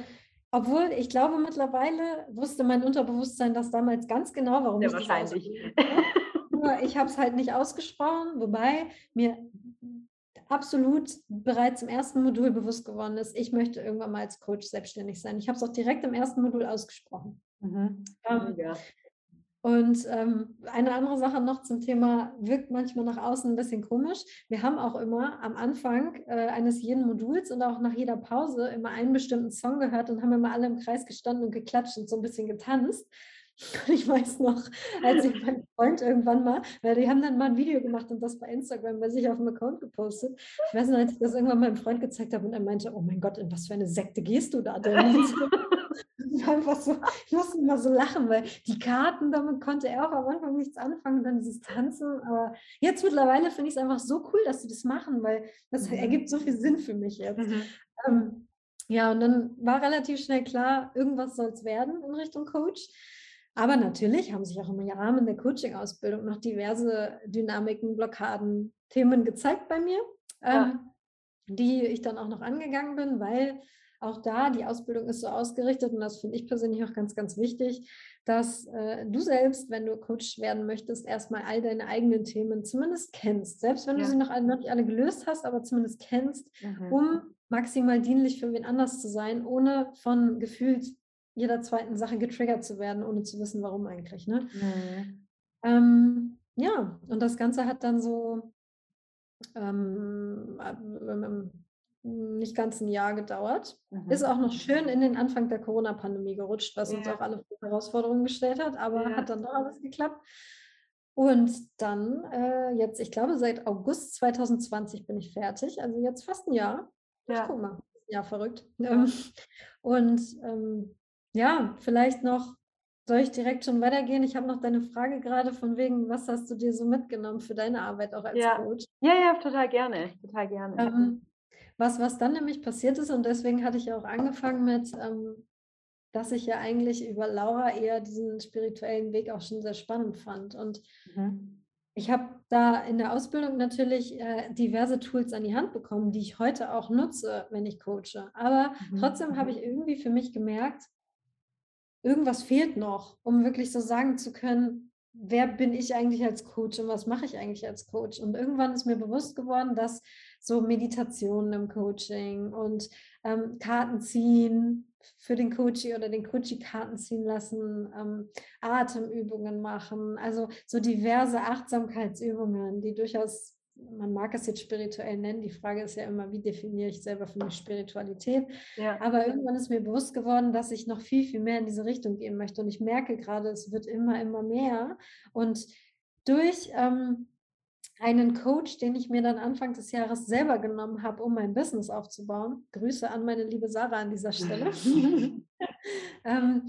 obwohl ich glaube, mittlerweile wusste mein Unterbewusstsein das damals ganz genau, warum Sehr ich wahrscheinlich. Nur ich habe es halt nicht ausgesprochen, wobei mir absolut bereits im ersten Modul bewusst geworden ist, ich möchte irgendwann mal als Coach selbstständig sein. Ich habe es auch direkt im ersten Modul ausgesprochen. Mhm. Ähm, ja. Und ähm, eine andere Sache noch zum Thema, wirkt manchmal nach außen ein bisschen komisch. Wir haben auch immer am Anfang äh, eines jeden Moduls und auch nach jeder Pause immer einen bestimmten Song gehört und haben immer alle im Kreis gestanden und geklatscht und so ein bisschen getanzt. Ich weiß noch, als ich meinen Freund irgendwann mal, weil die haben dann mal ein Video gemacht und das bei Instagram bei sich auf dem Account gepostet. Ich weiß noch, als ich das irgendwann meinem Freund gezeigt habe und er meinte, oh mein Gott, in was für eine Sekte gehst du da denn? *laughs* einfach so, ich musste immer so lachen, weil die Karten, damit konnte er auch am Anfang nichts anfangen, dann dieses Tanzen. Aber jetzt mittlerweile finde ich es einfach so cool, dass sie das machen, weil das mhm. ergibt so viel Sinn für mich jetzt. Mhm. Ähm, ja, und dann war relativ schnell klar, irgendwas soll es werden in Richtung Coach. Aber natürlich haben sich auch im Rahmen der Coaching-Ausbildung noch diverse Dynamiken, Blockaden, Themen gezeigt bei mir, ja. ähm, die ich dann auch noch angegangen bin, weil auch da die Ausbildung ist so ausgerichtet und das finde ich persönlich auch ganz, ganz wichtig, dass äh, du selbst, wenn du Coach werden möchtest, erstmal all deine eigenen Themen zumindest kennst. Selbst wenn ja. du sie noch, nicht alle gelöst hast, aber zumindest kennst, mhm. um maximal dienlich für wen anders zu sein, ohne von gefühlt jeder zweiten Sache getriggert zu werden, ohne zu wissen, warum eigentlich. Ne? Mhm. Ähm, ja, und das Ganze hat dann so ähm, nicht ganz ein Jahr gedauert. Mhm. Ist auch noch schön in den Anfang der Corona-Pandemie gerutscht, was ja. uns auch alle Herausforderungen gestellt hat, aber ja. hat dann doch alles geklappt. Und dann äh, jetzt, ich glaube, seit August 2020 bin ich fertig, also jetzt fast ein Jahr. Ja. Guck mal, ja, verrückt. Ja. Ähm, und ähm, ja, vielleicht noch, soll ich direkt schon weitergehen? Ich habe noch deine Frage gerade von wegen, was hast du dir so mitgenommen für deine Arbeit auch als ja. Coach? Ja, ja, total gerne, total gerne. Ähm, was, was dann nämlich passiert ist, und deswegen hatte ich ja auch angefangen mit, ähm, dass ich ja eigentlich über Laura eher diesen spirituellen Weg auch schon sehr spannend fand. Und mhm. ich habe da in der Ausbildung natürlich äh, diverse Tools an die Hand bekommen, die ich heute auch nutze, wenn ich coache. Aber mhm. trotzdem habe mhm. ich irgendwie für mich gemerkt, irgendwas fehlt noch, um wirklich so sagen zu können, wer bin ich eigentlich als Coach und was mache ich eigentlich als Coach? Und irgendwann ist mir bewusst geworden, dass so Meditationen im Coaching und ähm, Karten ziehen für den Coachie oder den Coachie Karten ziehen lassen, ähm, Atemübungen machen, also so diverse Achtsamkeitsübungen, die durchaus man mag es jetzt spirituell nennen. Die Frage ist ja immer, wie definiere ich selber für mich Spiritualität? Ja. Aber irgendwann ist mir bewusst geworden, dass ich noch viel, viel mehr in diese Richtung gehen möchte. Und ich merke gerade, es wird immer, immer mehr. Und durch ähm, einen Coach, den ich mir dann Anfang des Jahres selber genommen habe, um mein Business aufzubauen. Grüße an meine liebe Sarah an dieser Stelle. *laughs* *laughs* ähm,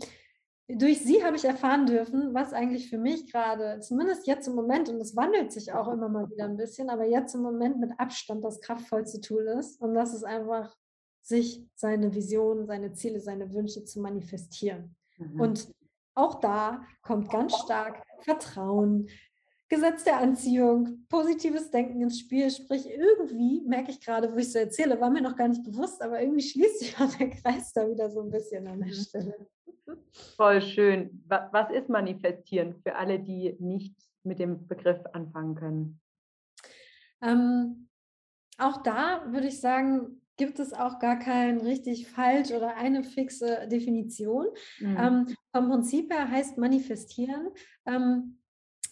durch sie habe ich erfahren dürfen, was eigentlich für mich gerade, zumindest jetzt im Moment, und es wandelt sich auch immer mal wieder ein bisschen, aber jetzt im Moment mit Abstand das kraftvollste Tool ist. Und das ist einfach, sich seine Vision, seine Ziele, seine Wünsche zu manifestieren. Mhm. Und auch da kommt ganz stark Vertrauen, Gesetz der Anziehung, positives Denken ins Spiel. Sprich, irgendwie merke ich gerade, wo ich so erzähle, war mir noch gar nicht bewusst, aber irgendwie schließt sich *laughs* auch der Kreis da wieder so ein bisschen an der mhm. Stelle. Voll schön. Was ist manifestieren für alle, die nicht mit dem Begriff anfangen können? Ähm, auch da würde ich sagen, gibt es auch gar kein richtig falsch oder eine fixe Definition. Mhm. Ähm, vom Prinzip her heißt manifestieren ähm,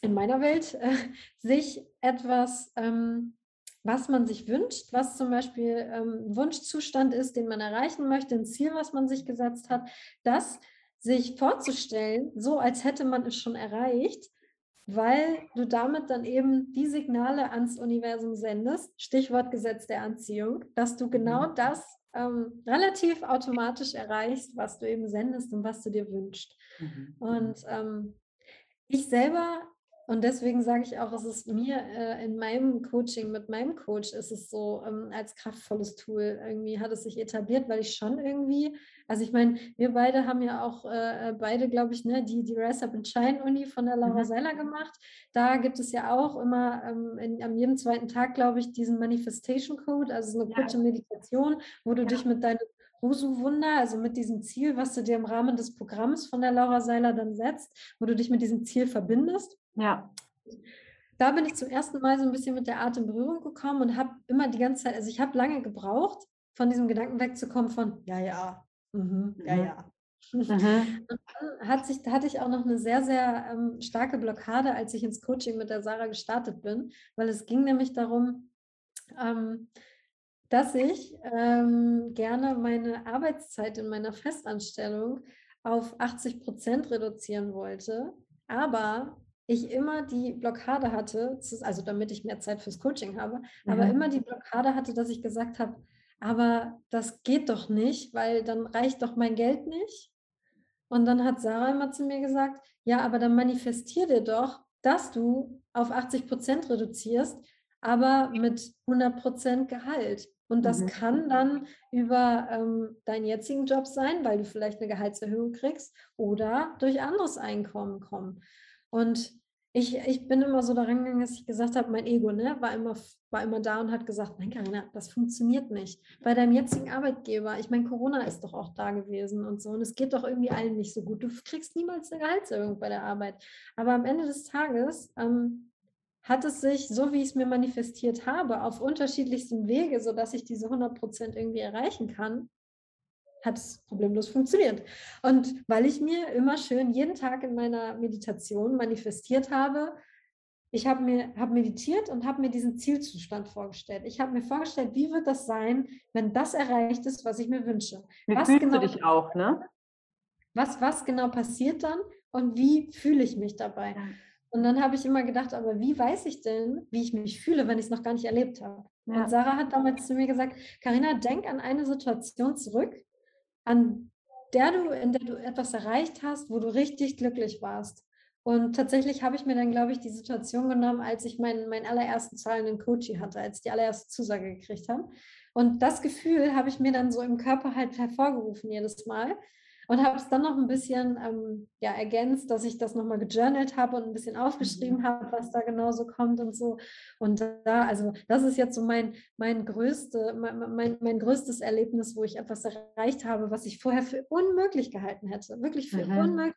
in meiner Welt äh, sich etwas ähm, was man sich wünscht, was zum Beispiel ähm, Wunschzustand ist, den man erreichen möchte, ein Ziel, was man sich gesetzt hat, das sich vorzustellen, so als hätte man es schon erreicht, weil du damit dann eben die Signale ans Universum sendest, Stichwort Gesetz der Anziehung, dass du genau mhm. das ähm, relativ automatisch erreichst, was du eben sendest und was du dir wünschst. Mhm. Und ähm, ich selber und deswegen sage ich auch, es ist mir äh, in meinem Coaching mit meinem Coach ist es so ähm, als kraftvolles Tool. Irgendwie hat es sich etabliert, weil ich schon irgendwie, also ich meine, wir beide haben ja auch äh, beide, glaube ich, ne, die, die Rise Up and Shine Uni von der Laura mhm. Seiler gemacht. Da gibt es ja auch immer ähm, in, an jedem zweiten Tag, glaube ich, diesen Manifestation Code, also eine kurze ja. Meditation, wo du ja. dich mit deinem Husu-Wunder, also mit diesem Ziel, was du dir im Rahmen des Programms von der Laura Seiler dann setzt, wo du dich mit diesem Ziel verbindest. Ja. Da bin ich zum ersten Mal so ein bisschen mit der Art in Berührung gekommen und habe immer die ganze Zeit, also ich habe lange gebraucht, von diesem Gedanken wegzukommen von, ja, ja, mhm, ja, mhm. ja. Mhm. Und dann hat sich, hatte ich auch noch eine sehr, sehr ähm, starke Blockade, als ich ins Coaching mit der Sarah gestartet bin, weil es ging nämlich darum, ähm, dass ich ähm, gerne meine Arbeitszeit in meiner Festanstellung auf 80 Prozent reduzieren wollte, aber ich immer die Blockade hatte, also damit ich mehr Zeit fürs Coaching habe, mhm. aber immer die Blockade hatte, dass ich gesagt habe, aber das geht doch nicht, weil dann reicht doch mein Geld nicht. Und dann hat Sarah immer zu mir gesagt, ja, aber dann manifestier dir doch, dass du auf 80 Prozent reduzierst, aber mit 100 Prozent Gehalt. Und das mhm. kann dann über ähm, deinen jetzigen Job sein, weil du vielleicht eine Gehaltserhöhung kriegst oder durch anderes Einkommen kommen. Und ich, ich bin immer so daran gegangen, dass ich gesagt habe, mein Ego ne, war, immer, war immer da und hat gesagt, nein, Carina, das funktioniert nicht. Bei deinem jetzigen Arbeitgeber, ich meine, Corona ist doch auch da gewesen und so. Und es geht doch irgendwie allen nicht so gut. Du kriegst niemals eine Gehaltserhöhung bei der Arbeit. Aber am Ende des Tages ähm, hat es sich, so wie ich es mir manifestiert habe, auf unterschiedlichsten Wege, sodass ich diese 100 Prozent irgendwie erreichen kann, hat es problemlos funktioniert. Und weil ich mir immer schön jeden Tag in meiner Meditation manifestiert habe, ich habe mir hab meditiert und habe mir diesen Zielzustand vorgestellt. Ich habe mir vorgestellt, wie wird das sein, wenn das erreicht ist, was ich mir wünsche. Wie was fühlst genau, du dich auch, ne? Was, was genau passiert dann und wie fühle ich mich dabei? Und dann habe ich immer gedacht, aber wie weiß ich denn, wie ich mich fühle, wenn ich es noch gar nicht erlebt habe? Ja. Und Sarah hat damals zu mir gesagt, Karina, denk an eine Situation zurück, an der du, in der du etwas erreicht hast, wo du richtig glücklich warst. Und tatsächlich habe ich mir dann, glaube ich, die Situation genommen, als ich meinen, meinen allerersten zahlenden Coachie hatte, als ich die allererste Zusage gekriegt habe. Und das Gefühl habe ich mir dann so im Körper halt hervorgerufen jedes Mal und habe es dann noch ein bisschen ähm, ja, ergänzt, dass ich das nochmal gejournalt habe und ein bisschen aufgeschrieben mhm. habe, was da genau so kommt und so. Und da, also das ist jetzt so mein, mein, größte, mein, mein, mein größtes Erlebnis, wo ich etwas erreicht habe, was ich vorher für unmöglich gehalten hätte. Wirklich für mhm. unmöglich.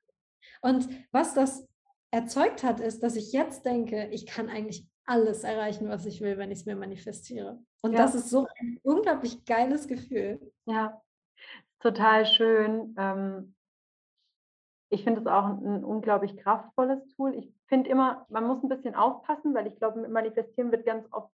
Und was das erzeugt hat, ist, dass ich jetzt denke, ich kann eigentlich alles erreichen, was ich will, wenn ich es mir manifestiere. Und ja. das ist so ein unglaublich geiles Gefühl. Ja, total schön. Ähm, ich finde es auch ein unglaublich kraftvolles Tool. Ich finde immer, man muss ein bisschen aufpassen, weil ich glaube, mit Manifestieren wird ganz oft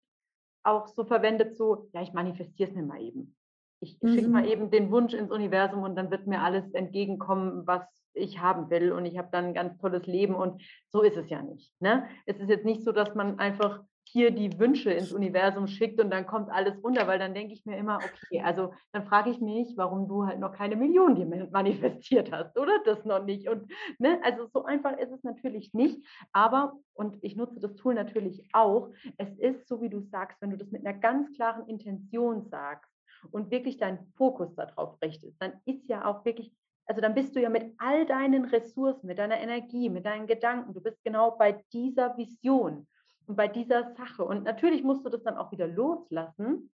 auch so verwendet, so, ja, ich manifestiere es mir mal eben. Ich mhm. schicke mal eben den Wunsch ins Universum und dann wird mir alles entgegenkommen, was ich haben will und ich habe dann ein ganz tolles Leben und so ist es ja nicht. Ne? Es ist jetzt nicht so, dass man einfach hier die Wünsche ins Universum schickt und dann kommt alles runter, weil dann denke ich mir immer, okay, also dann frage ich mich, warum du halt noch keine Million dir manifestiert hast, oder? Das noch nicht. Und ne, also so einfach ist es natürlich nicht. Aber, und ich nutze das Tool natürlich auch, es ist so, wie du sagst, wenn du das mit einer ganz klaren Intention sagst und wirklich deinen Fokus darauf richtest, dann ist ja auch wirklich also dann bist du ja mit all deinen Ressourcen, mit deiner Energie, mit deinen Gedanken, du bist genau bei dieser Vision bei dieser Sache. Und natürlich musst du das dann auch wieder loslassen,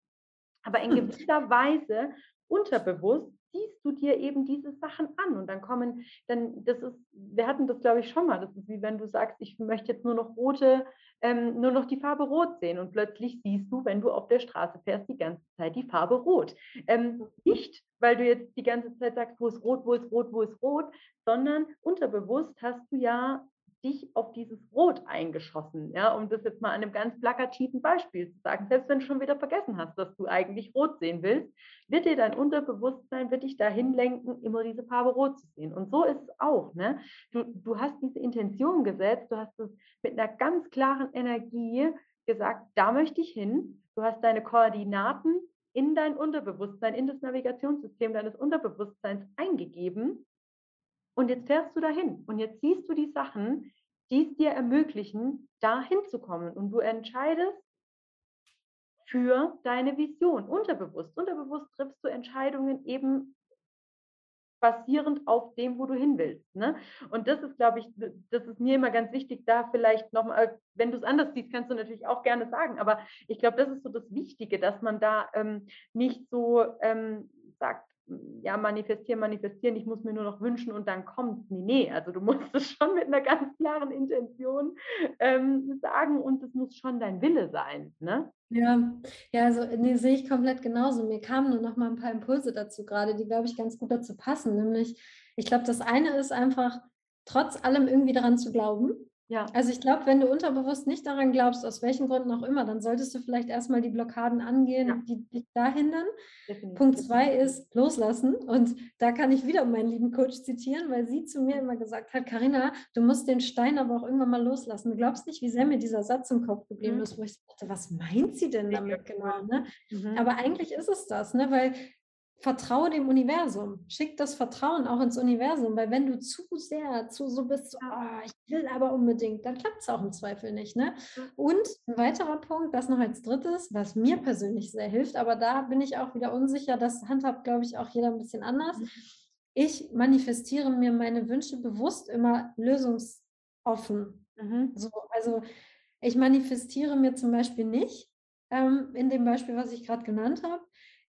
aber in gewisser Weise unterbewusst siehst du dir eben diese Sachen an und dann kommen, dann, das ist, wir hatten das glaube ich schon mal, das ist wie wenn du sagst, ich möchte jetzt nur noch rote, ähm, nur noch die Farbe rot sehen und plötzlich siehst du, wenn du auf der Straße fährst, die ganze Zeit die Farbe rot. Ähm, nicht, weil du jetzt die ganze Zeit sagst, wo ist rot, wo ist rot, wo ist rot, sondern unterbewusst hast du ja dich auf dieses Rot eingeschossen, ja, um das jetzt mal an einem ganz plakativen Beispiel zu sagen. Selbst wenn du schon wieder vergessen hast, dass du eigentlich rot sehen willst, wird dir dein Unterbewusstsein, wird dich dahin lenken, immer diese Farbe rot zu sehen. Und so ist es auch, ne? Du, du hast diese Intention gesetzt, du hast es mit einer ganz klaren Energie gesagt, da möchte ich hin. Du hast deine Koordinaten in dein Unterbewusstsein, in das Navigationssystem deines Unterbewusstseins eingegeben und jetzt fährst du dahin und jetzt siehst du die Sachen, die es dir ermöglichen, dahin zu kommen. Und du entscheidest für deine Vision, unterbewusst. Unterbewusst triffst du Entscheidungen eben basierend auf dem, wo du hin willst. Ne? Und das ist, glaube ich, das ist mir immer ganz wichtig, da vielleicht nochmal, wenn du es anders siehst, kannst du natürlich auch gerne sagen, aber ich glaube, das ist so das Wichtige, dass man da ähm, nicht so ähm, sagt, ja, manifestieren, manifestieren, ich muss mir nur noch wünschen und dann kommt Nee, nee, also du *laughs* musst es schon mit einer ganz klaren Intention ähm, sagen und es muss schon dein Wille sein. Ne? Ja, ja, also nee, sehe ich komplett genauso. Mir kamen nur noch mal ein paar Impulse dazu gerade, die, glaube ich, ganz gut dazu passen. Nämlich, ich glaube, das eine ist einfach, trotz allem irgendwie daran zu glauben, ja. Also ich glaube, wenn du unterbewusst nicht daran glaubst, aus welchen Gründen auch immer, dann solltest du vielleicht erstmal die Blockaden angehen, ja. die dich da hindern. Definitiv. Punkt zwei ist loslassen. Und da kann ich wieder meinen lieben Coach zitieren, weil sie zu mir immer gesagt hat, Karina, du musst den Stein aber auch irgendwann mal loslassen. Du glaubst nicht, wie sehr mir dieser Satz im Kopf geblieben mhm. ist, wo ich dachte, was meint sie denn damit genau? Ne? Mhm. Aber eigentlich ist es das, ne? weil vertraue dem Universum. Schick das Vertrauen auch ins Universum, weil wenn du zu sehr, zu so bist, oh, ich will aber unbedingt, dann klappt es auch im Zweifel nicht. Ne? Und ein weiterer Punkt, das noch als drittes, was mir persönlich sehr hilft, aber da bin ich auch wieder unsicher, das handhabt, glaube ich, auch jeder ein bisschen anders. Mhm. Ich manifestiere mir meine Wünsche bewusst immer lösungsoffen. Mhm. So, also ich manifestiere mir zum Beispiel nicht, ähm, in dem Beispiel, was ich gerade genannt habe,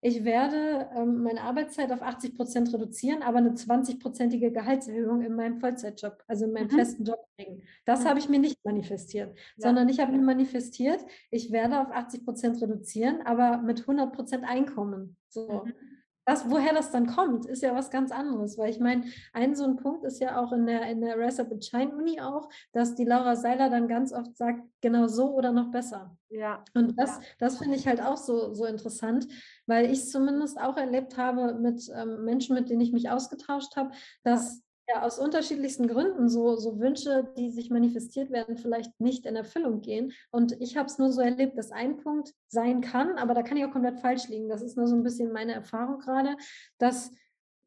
ich werde ähm, meine Arbeitszeit auf 80 Prozent reduzieren, aber eine 20-prozentige Gehaltserhöhung in meinem Vollzeitjob, also in meinem mhm. festen Job bringen. Das mhm. habe ich mir nicht manifestiert, ja. sondern ich habe mir manifestiert, ich werde auf 80 Prozent reduzieren, aber mit 100 Prozent Einkommen. So. Mhm. Das, woher das dann kommt, ist ja was ganz anderes, weil ich meine, ein so ein Punkt ist ja auch in der, in der and Shine Uni auch, dass die Laura Seiler dann ganz oft sagt, genau so oder noch besser. Ja. Und das, ja. das finde ich halt auch so, so interessant, weil ich zumindest auch erlebt habe mit ähm, Menschen, mit denen ich mich ausgetauscht habe, dass ja, aus unterschiedlichsten Gründen so, so Wünsche, die sich manifestiert werden, vielleicht nicht in Erfüllung gehen. Und ich habe es nur so erlebt, dass ein Punkt sein kann, aber da kann ich auch komplett falsch liegen. Das ist nur so ein bisschen meine Erfahrung gerade, dass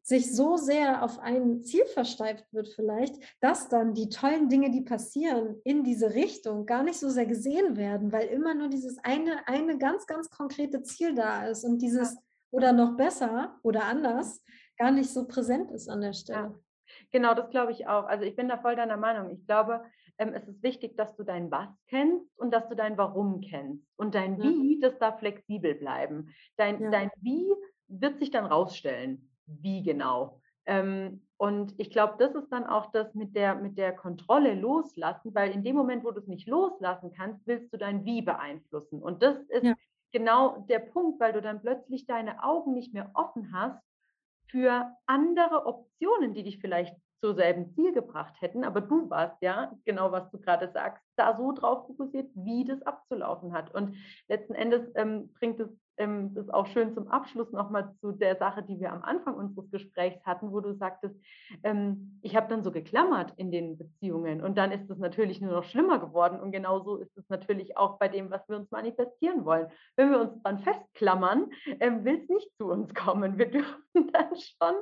sich so sehr auf ein Ziel versteift wird vielleicht, dass dann die tollen Dinge, die passieren, in diese Richtung gar nicht so sehr gesehen werden, weil immer nur dieses eine, eine ganz, ganz konkrete Ziel da ist und dieses oder noch besser oder anders gar nicht so präsent ist an der Stelle. Ja. Genau, das glaube ich auch. Also ich bin da voll deiner Meinung. Ich glaube, ähm, es ist wichtig, dass du dein Was kennst und dass du dein Warum kennst. Und dein Wie, das darf flexibel bleiben. Dein, ja. dein Wie wird sich dann rausstellen. Wie genau. Ähm, und ich glaube, das ist dann auch das mit der, mit der Kontrolle loslassen, weil in dem Moment, wo du es nicht loslassen kannst, willst du dein Wie beeinflussen. Und das ist ja. genau der Punkt, weil du dann plötzlich deine Augen nicht mehr offen hast für andere Optionen, die dich vielleicht zur selben Ziel gebracht hätten. Aber du warst ja, genau was du gerade sagst, da so drauf fokussiert, wie das abzulaufen hat. Und letzten Endes ähm, bringt es ähm, das auch schön zum Abschluss nochmal zu der Sache, die wir am Anfang unseres Gesprächs hatten, wo du sagtest, ähm, ich habe dann so geklammert in den Beziehungen und dann ist es natürlich nur noch schlimmer geworden. Und genauso ist es natürlich auch bei dem, was wir uns manifestieren wollen. Wenn wir uns dann festklammern, ähm, will es nicht zu uns kommen. Wir *laughs* dürfen dann schon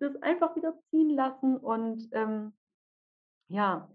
das einfach wieder ziehen lassen und ähm, ja,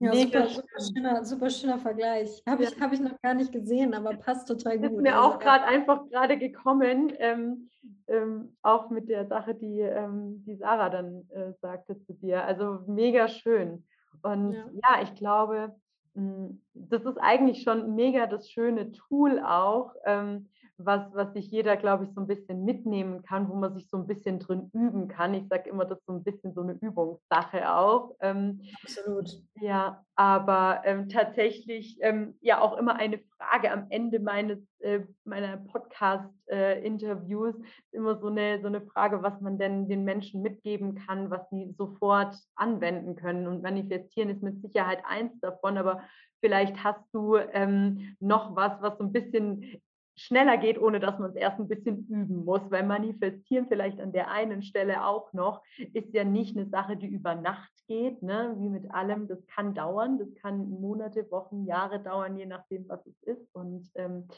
ja, super, super, schöner, super schöner Vergleich. Habe ich, hab ich noch gar nicht gesehen, aber passt total gut. Ist mir also, auch gerade einfach gerade gekommen, ähm, ähm, auch mit der Sache, die, ähm, die Sarah dann äh, sagte zu dir. Also mega schön. Und ja, ja ich glaube, mh, hm, das ist eigentlich schon mega das schöne Tool auch, ähm, was, was sich jeder, glaube ich, so ein bisschen mitnehmen kann, wo man sich so ein bisschen drin üben kann. Ich sage immer, das ist so ein bisschen so eine Übungssache auch. Ähm, Absolut. Ja, aber ähm, tatsächlich ähm, ja auch immer eine Frage am Ende meines äh, meiner Podcast-Interviews äh, immer so eine, so eine Frage, was man denn den Menschen mitgeben kann, was sie sofort anwenden können. Und manifestieren ist mit Sicherheit eins davon, aber vielleicht hast du ähm, noch was, was so ein bisschen schneller geht, ohne dass man es erst ein bisschen üben muss, weil manifestieren vielleicht an der einen Stelle auch noch, ist ja nicht eine Sache, die über Nacht geht, ne? wie mit allem. Das kann dauern, das kann Monate, Wochen, Jahre dauern, je nachdem, was es ist. Und ähm,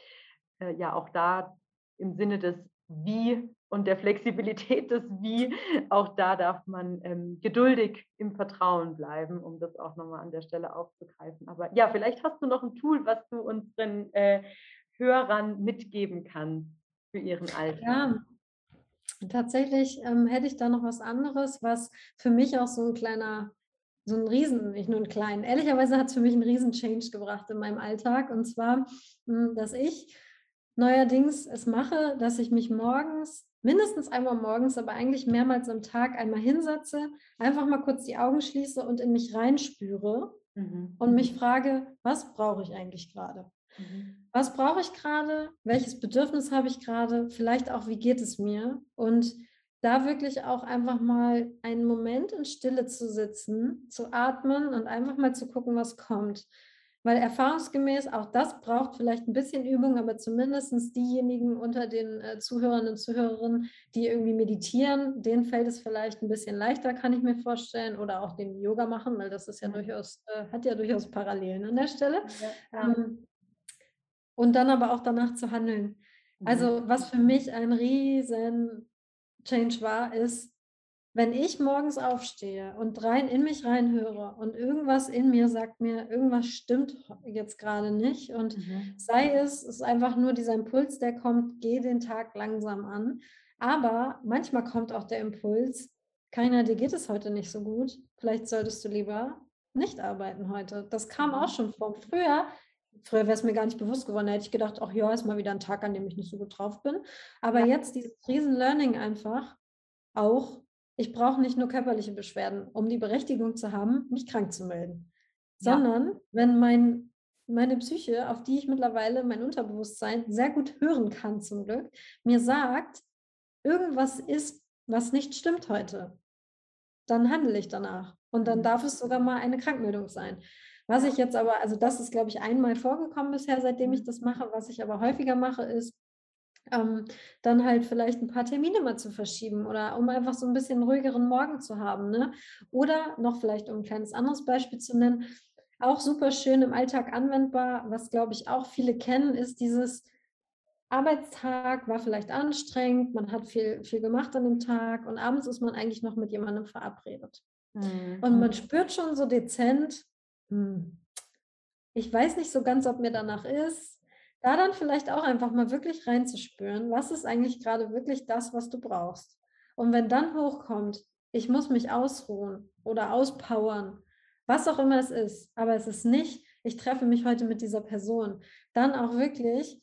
äh, ja, auch da im Sinne des Wie und der Flexibilität des Wie, auch da darf man ähm, geduldig im Vertrauen bleiben, um das auch nochmal an der Stelle aufzugreifen. Aber ja, vielleicht hast du noch ein Tool, was du unseren äh, Hörern mitgeben kann für ihren Alltag? Ja, tatsächlich ähm, hätte ich da noch was anderes, was für mich auch so ein kleiner, so ein Riesen, nicht nur ein kleinen, ehrlicherweise hat es für mich einen Riesen-Change gebracht in meinem Alltag. Und zwar, hm, dass ich neuerdings es mache, dass ich mich morgens mindestens einmal morgens, aber eigentlich mehrmals am Tag einmal hinsetze, einfach mal kurz die Augen schließe und in mich reinspüre mhm. und mich frage, was brauche ich eigentlich gerade? Mhm. Was brauche ich gerade? Welches Bedürfnis habe ich gerade? Vielleicht auch, wie geht es mir? Und da wirklich auch einfach mal einen Moment in Stille zu sitzen, zu atmen und einfach mal zu gucken, was kommt. Weil erfahrungsgemäß auch das braucht vielleicht ein bisschen Übung, aber zumindest diejenigen unter den äh, Zuhörern und Zuhörerinnen, die irgendwie meditieren, denen fällt es vielleicht ein bisschen leichter, kann ich mir vorstellen, oder auch den Yoga machen, weil das ist ja durchaus, äh, hat ja durchaus Parallelen an der Stelle. Ja, ja. Ähm, und dann aber auch danach zu handeln. Also was für mich ein riesen Change war, ist, wenn ich morgens aufstehe und rein in mich reinhöre und irgendwas in mir sagt mir, irgendwas stimmt jetzt gerade nicht und mhm. sei es, es ist einfach nur dieser Impuls, der kommt, geh den Tag langsam an. Aber manchmal kommt auch der Impuls, keiner, dir geht es heute nicht so gut, vielleicht solltest du lieber nicht arbeiten heute. Das kam auch mhm. schon vor. Früher Früher wäre es mir gar nicht bewusst geworden. Da hätte ich gedacht, ach ja, ist mal wieder ein Tag, an dem ich nicht so gut drauf bin. Aber ja. jetzt dieses Riesen-Learning einfach auch, ich brauche nicht nur körperliche Beschwerden, um die Berechtigung zu haben, mich krank zu melden. Ja. Sondern wenn mein, meine Psyche, auf die ich mittlerweile mein Unterbewusstsein sehr gut hören kann, zum Glück, mir sagt, irgendwas ist, was nicht stimmt heute, dann handle ich danach. Und dann mhm. darf es sogar mal eine Krankmeldung sein. Was ich jetzt aber, also das ist, glaube ich, einmal vorgekommen bisher, seitdem ich mhm. das mache. Was ich aber häufiger mache, ist, ähm, dann halt vielleicht ein paar Termine mal zu verschieben oder um einfach so ein bisschen ruhigeren Morgen zu haben. Ne? Oder noch vielleicht, um ein kleines anderes Beispiel zu nennen, auch super schön im Alltag anwendbar, was glaube ich auch viele kennen, ist dieses Arbeitstag war vielleicht anstrengend, man hat viel, viel gemacht an dem Tag und abends ist man eigentlich noch mit jemandem verabredet. Mhm. Und man spürt schon so dezent, ich weiß nicht so ganz, ob mir danach ist, da dann vielleicht auch einfach mal wirklich reinzuspüren, was ist eigentlich gerade wirklich das, was du brauchst. Und wenn dann hochkommt, ich muss mich ausruhen oder auspowern, was auch immer es ist, aber es ist nicht, ich treffe mich heute mit dieser Person, dann auch wirklich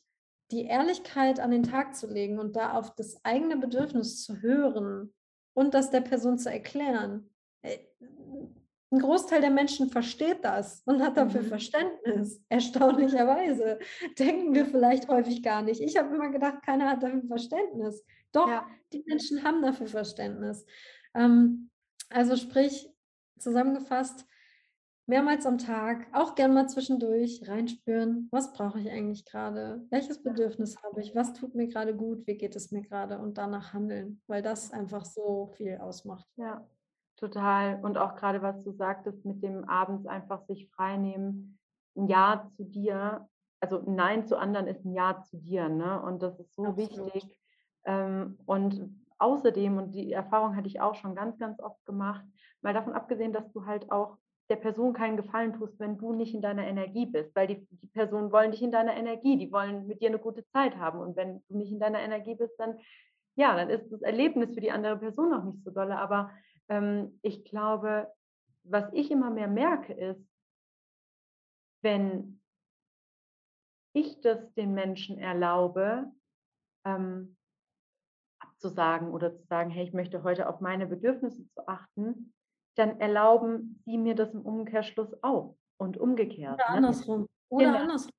die Ehrlichkeit an den Tag zu legen und da auf das eigene Bedürfnis zu hören und das der Person zu erklären. Ein Großteil der Menschen versteht das und hat dafür mhm. Verständnis. *laughs* Erstaunlicherweise denken wir vielleicht häufig gar nicht. Ich habe immer gedacht, keiner hat dafür Verständnis. Doch, ja. die Menschen haben dafür Verständnis. Ähm, also sprich, zusammengefasst, mehrmals am Tag, auch gern mal zwischendurch reinspüren, was brauche ich eigentlich gerade, welches Bedürfnis habe ich, was tut mir gerade gut, wie geht es mir gerade und danach handeln, weil das einfach so viel ausmacht. Ja, Total. Und auch gerade, was du sagtest, mit dem abends einfach sich freinehmen, ein Ja zu dir, also ein Nein zu anderen ist ein Ja zu dir, ne? Und das ist so Absolut. wichtig. Ähm, und außerdem, und die Erfahrung hatte ich auch schon ganz, ganz oft gemacht, mal davon abgesehen, dass du halt auch der Person keinen Gefallen tust, wenn du nicht in deiner Energie bist, weil die, die Personen wollen dich in deiner Energie, die wollen mit dir eine gute Zeit haben. Und wenn du nicht in deiner Energie bist, dann ja, dann ist das Erlebnis für die andere Person auch nicht so dolle. Aber ich glaube, was ich immer mehr merke, ist, wenn ich das den Menschen erlaube, ähm, abzusagen oder zu sagen, hey, ich möchte heute auf meine Bedürfnisse zu achten, dann erlauben sie mir das im Umkehrschluss auch und umgekehrt. Oder ne? andersrum. Oder genau. andersrum.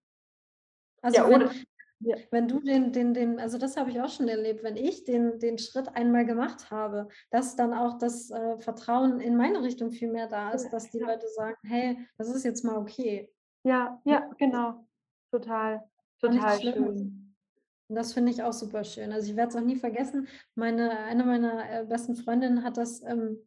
Also ja, wenn, ja. Wenn du den, den, den, also das habe ich auch schon erlebt, wenn ich den, den Schritt einmal gemacht habe, dass dann auch das äh, Vertrauen in meine Richtung viel mehr da ist, dass die ja. Leute sagen, hey, das ist jetzt mal okay. Ja, ja, genau. Total, total schön. Und das finde ich auch super schön. Also ich werde es auch nie vergessen. Meine, eine meiner äh, besten Freundinnen hat das ähm,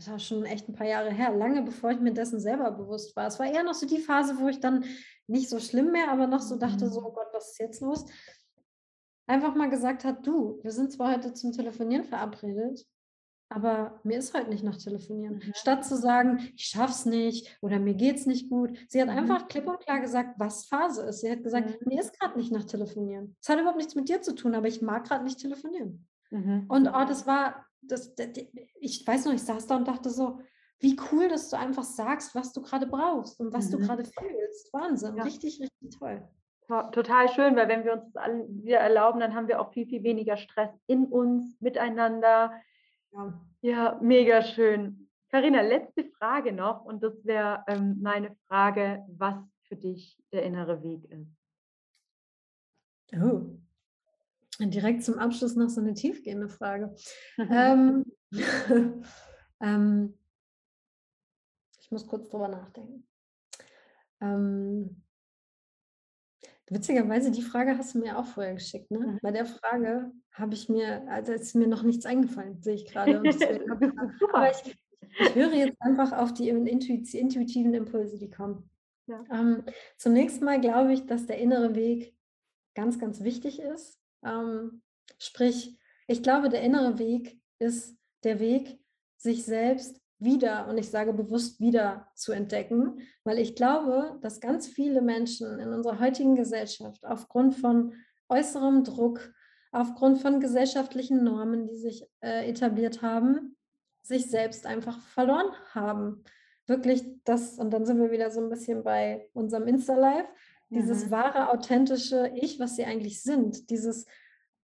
das war schon echt ein paar Jahre her, lange bevor ich mir dessen selber bewusst war. Es war eher noch so die Phase, wo ich dann nicht so schlimm mehr, aber noch so dachte, so, oh Gott, was ist jetzt los? Einfach mal gesagt hat, du, wir sind zwar heute zum Telefonieren verabredet, aber mir ist heute nicht nach Telefonieren. Mhm. Statt zu sagen, ich schaff's nicht oder mir geht's nicht gut. Sie hat mhm. einfach klipp und klar gesagt, was Phase ist. Sie hat gesagt, mhm. mir ist gerade nicht nach Telefonieren. Es hat überhaupt nichts mit dir zu tun, aber ich mag gerade nicht telefonieren. Mhm. Und oh, das war, das, ich weiß noch, ich saß da und dachte so, wie cool, dass du einfach sagst, was du gerade brauchst und was mhm. du gerade fühlst. Wahnsinn, ja. richtig, richtig toll. Total schön, weil wenn wir uns das alle wieder erlauben, dann haben wir auch viel, viel weniger Stress in uns, miteinander. Ja, ja mega schön. Karina, letzte Frage noch und das wäre ähm, meine Frage, was für dich der innere Weg ist. Oh, direkt zum Abschluss noch so eine tiefgehende Frage. *laughs* ähm, *laughs* ähm, ich muss kurz drüber nachdenken. Ähm, witzigerweise, die Frage hast du mir auch vorher geschickt. Ne? Mhm. Bei der Frage habe ich mir, also ist mir noch nichts eingefallen, sehe ich gerade. *laughs* Aber ich, ich höre jetzt einfach auf die intuitiven Impulse, die kommen. Ja. Ähm, zunächst mal glaube ich, dass der innere Weg ganz, ganz wichtig ist. Ähm, sprich, ich glaube, der innere Weg ist der Weg, sich selbst wieder, und ich sage bewusst wieder zu entdecken, weil ich glaube, dass ganz viele Menschen in unserer heutigen Gesellschaft aufgrund von äußerem Druck, aufgrund von gesellschaftlichen Normen, die sich äh, etabliert haben, sich selbst einfach verloren haben. Wirklich das, und dann sind wir wieder so ein bisschen bei unserem Insta-Live, dieses mhm. wahre, authentische Ich, was sie eigentlich sind, dieses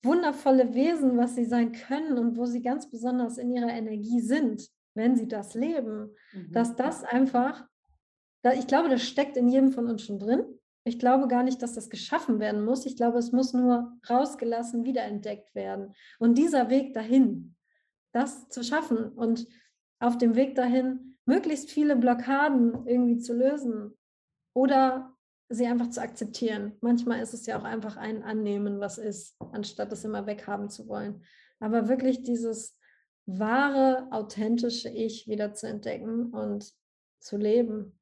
wundervolle Wesen, was sie sein können und wo sie ganz besonders in ihrer Energie sind, wenn sie das leben, mhm. dass das einfach, ich glaube, das steckt in jedem von uns schon drin. Ich glaube gar nicht, dass das geschaffen werden muss. Ich glaube, es muss nur rausgelassen, wiederentdeckt werden. Und dieser Weg dahin, das zu schaffen und auf dem Weg dahin möglichst viele Blockaden irgendwie zu lösen oder sie einfach zu akzeptieren. Manchmal ist es ja auch einfach ein Annehmen, was ist, anstatt es immer weghaben zu wollen. Aber wirklich dieses wahre, authentische Ich wieder zu entdecken und zu leben.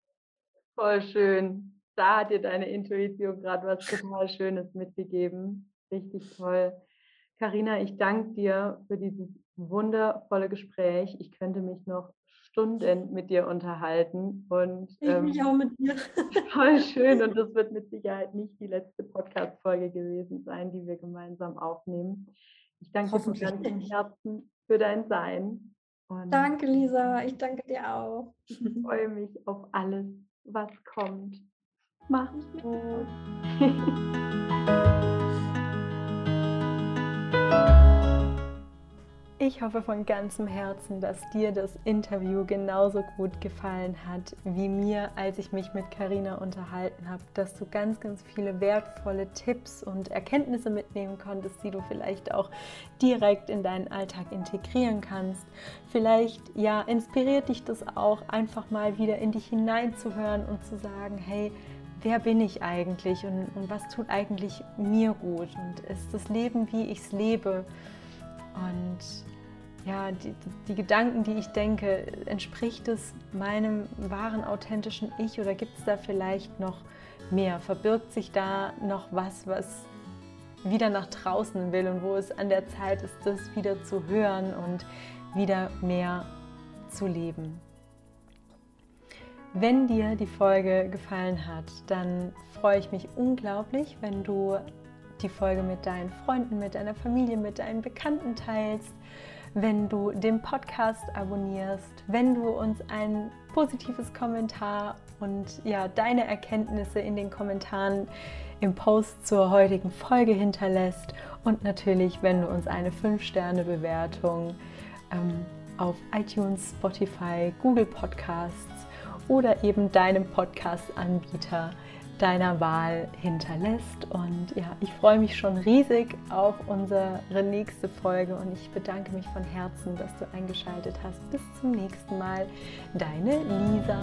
Voll schön. Da hat dir deine Intuition gerade was total Schönes mitgegeben. Richtig toll. Karina, ich danke dir für dieses wundervolle Gespräch. Ich könnte mich noch Stunden mit dir unterhalten. Und, ich ähm, mich auch mit dir. *laughs* Voll schön. Und das wird mit Sicherheit nicht die letzte Podcast-Folge gewesen sein, die wir gemeinsam aufnehmen. Ich danke dir von ganzem Herzen für dein Sein. Und danke, Lisa. Ich danke dir auch. Ich freue mich auf alles, was kommt. Mach's gut. *laughs* Ich hoffe von ganzem Herzen, dass dir das Interview genauso gut gefallen hat wie mir, als ich mich mit Karina unterhalten habe, dass du ganz, ganz viele wertvolle Tipps und Erkenntnisse mitnehmen konntest, die du vielleicht auch direkt in deinen Alltag integrieren kannst. Vielleicht ja, inspiriert dich das auch einfach mal wieder in dich hineinzuhören und zu sagen, hey, wer bin ich eigentlich und, und was tut eigentlich mir gut und ist das Leben, wie ich es lebe? Und ja, die, die, Gedanken, die ich denke, entspricht es meinem wahren, authentischen Ich oder gibt es da vielleicht noch mehr? Verbirgt sich da noch was, was wieder nach draußen will und wo es an der Zeit ist, das wieder zu hören und wieder mehr zu leben? Wenn dir die Folge gefallen hat, dann freue ich mich unglaublich, wenn du die Folge mit deinen Freunden, mit deiner Familie, mit deinen Bekannten teilst wenn du den Podcast abonnierst, wenn du uns ein positives Kommentar und ja, deine Erkenntnisse in den Kommentaren im Post zur heutigen Folge hinterlässt und natürlich, wenn du uns eine 5-Sterne-Bewertung ähm, auf iTunes, Spotify, Google Podcasts oder eben deinem Podcast-Anbieter deiner Wahl hinterlässt. Und ja, ich freue mich schon riesig auf unsere nächste Folge und ich bedanke mich von Herzen, dass du eingeschaltet hast. Bis zum nächsten Mal. Deine Lisa.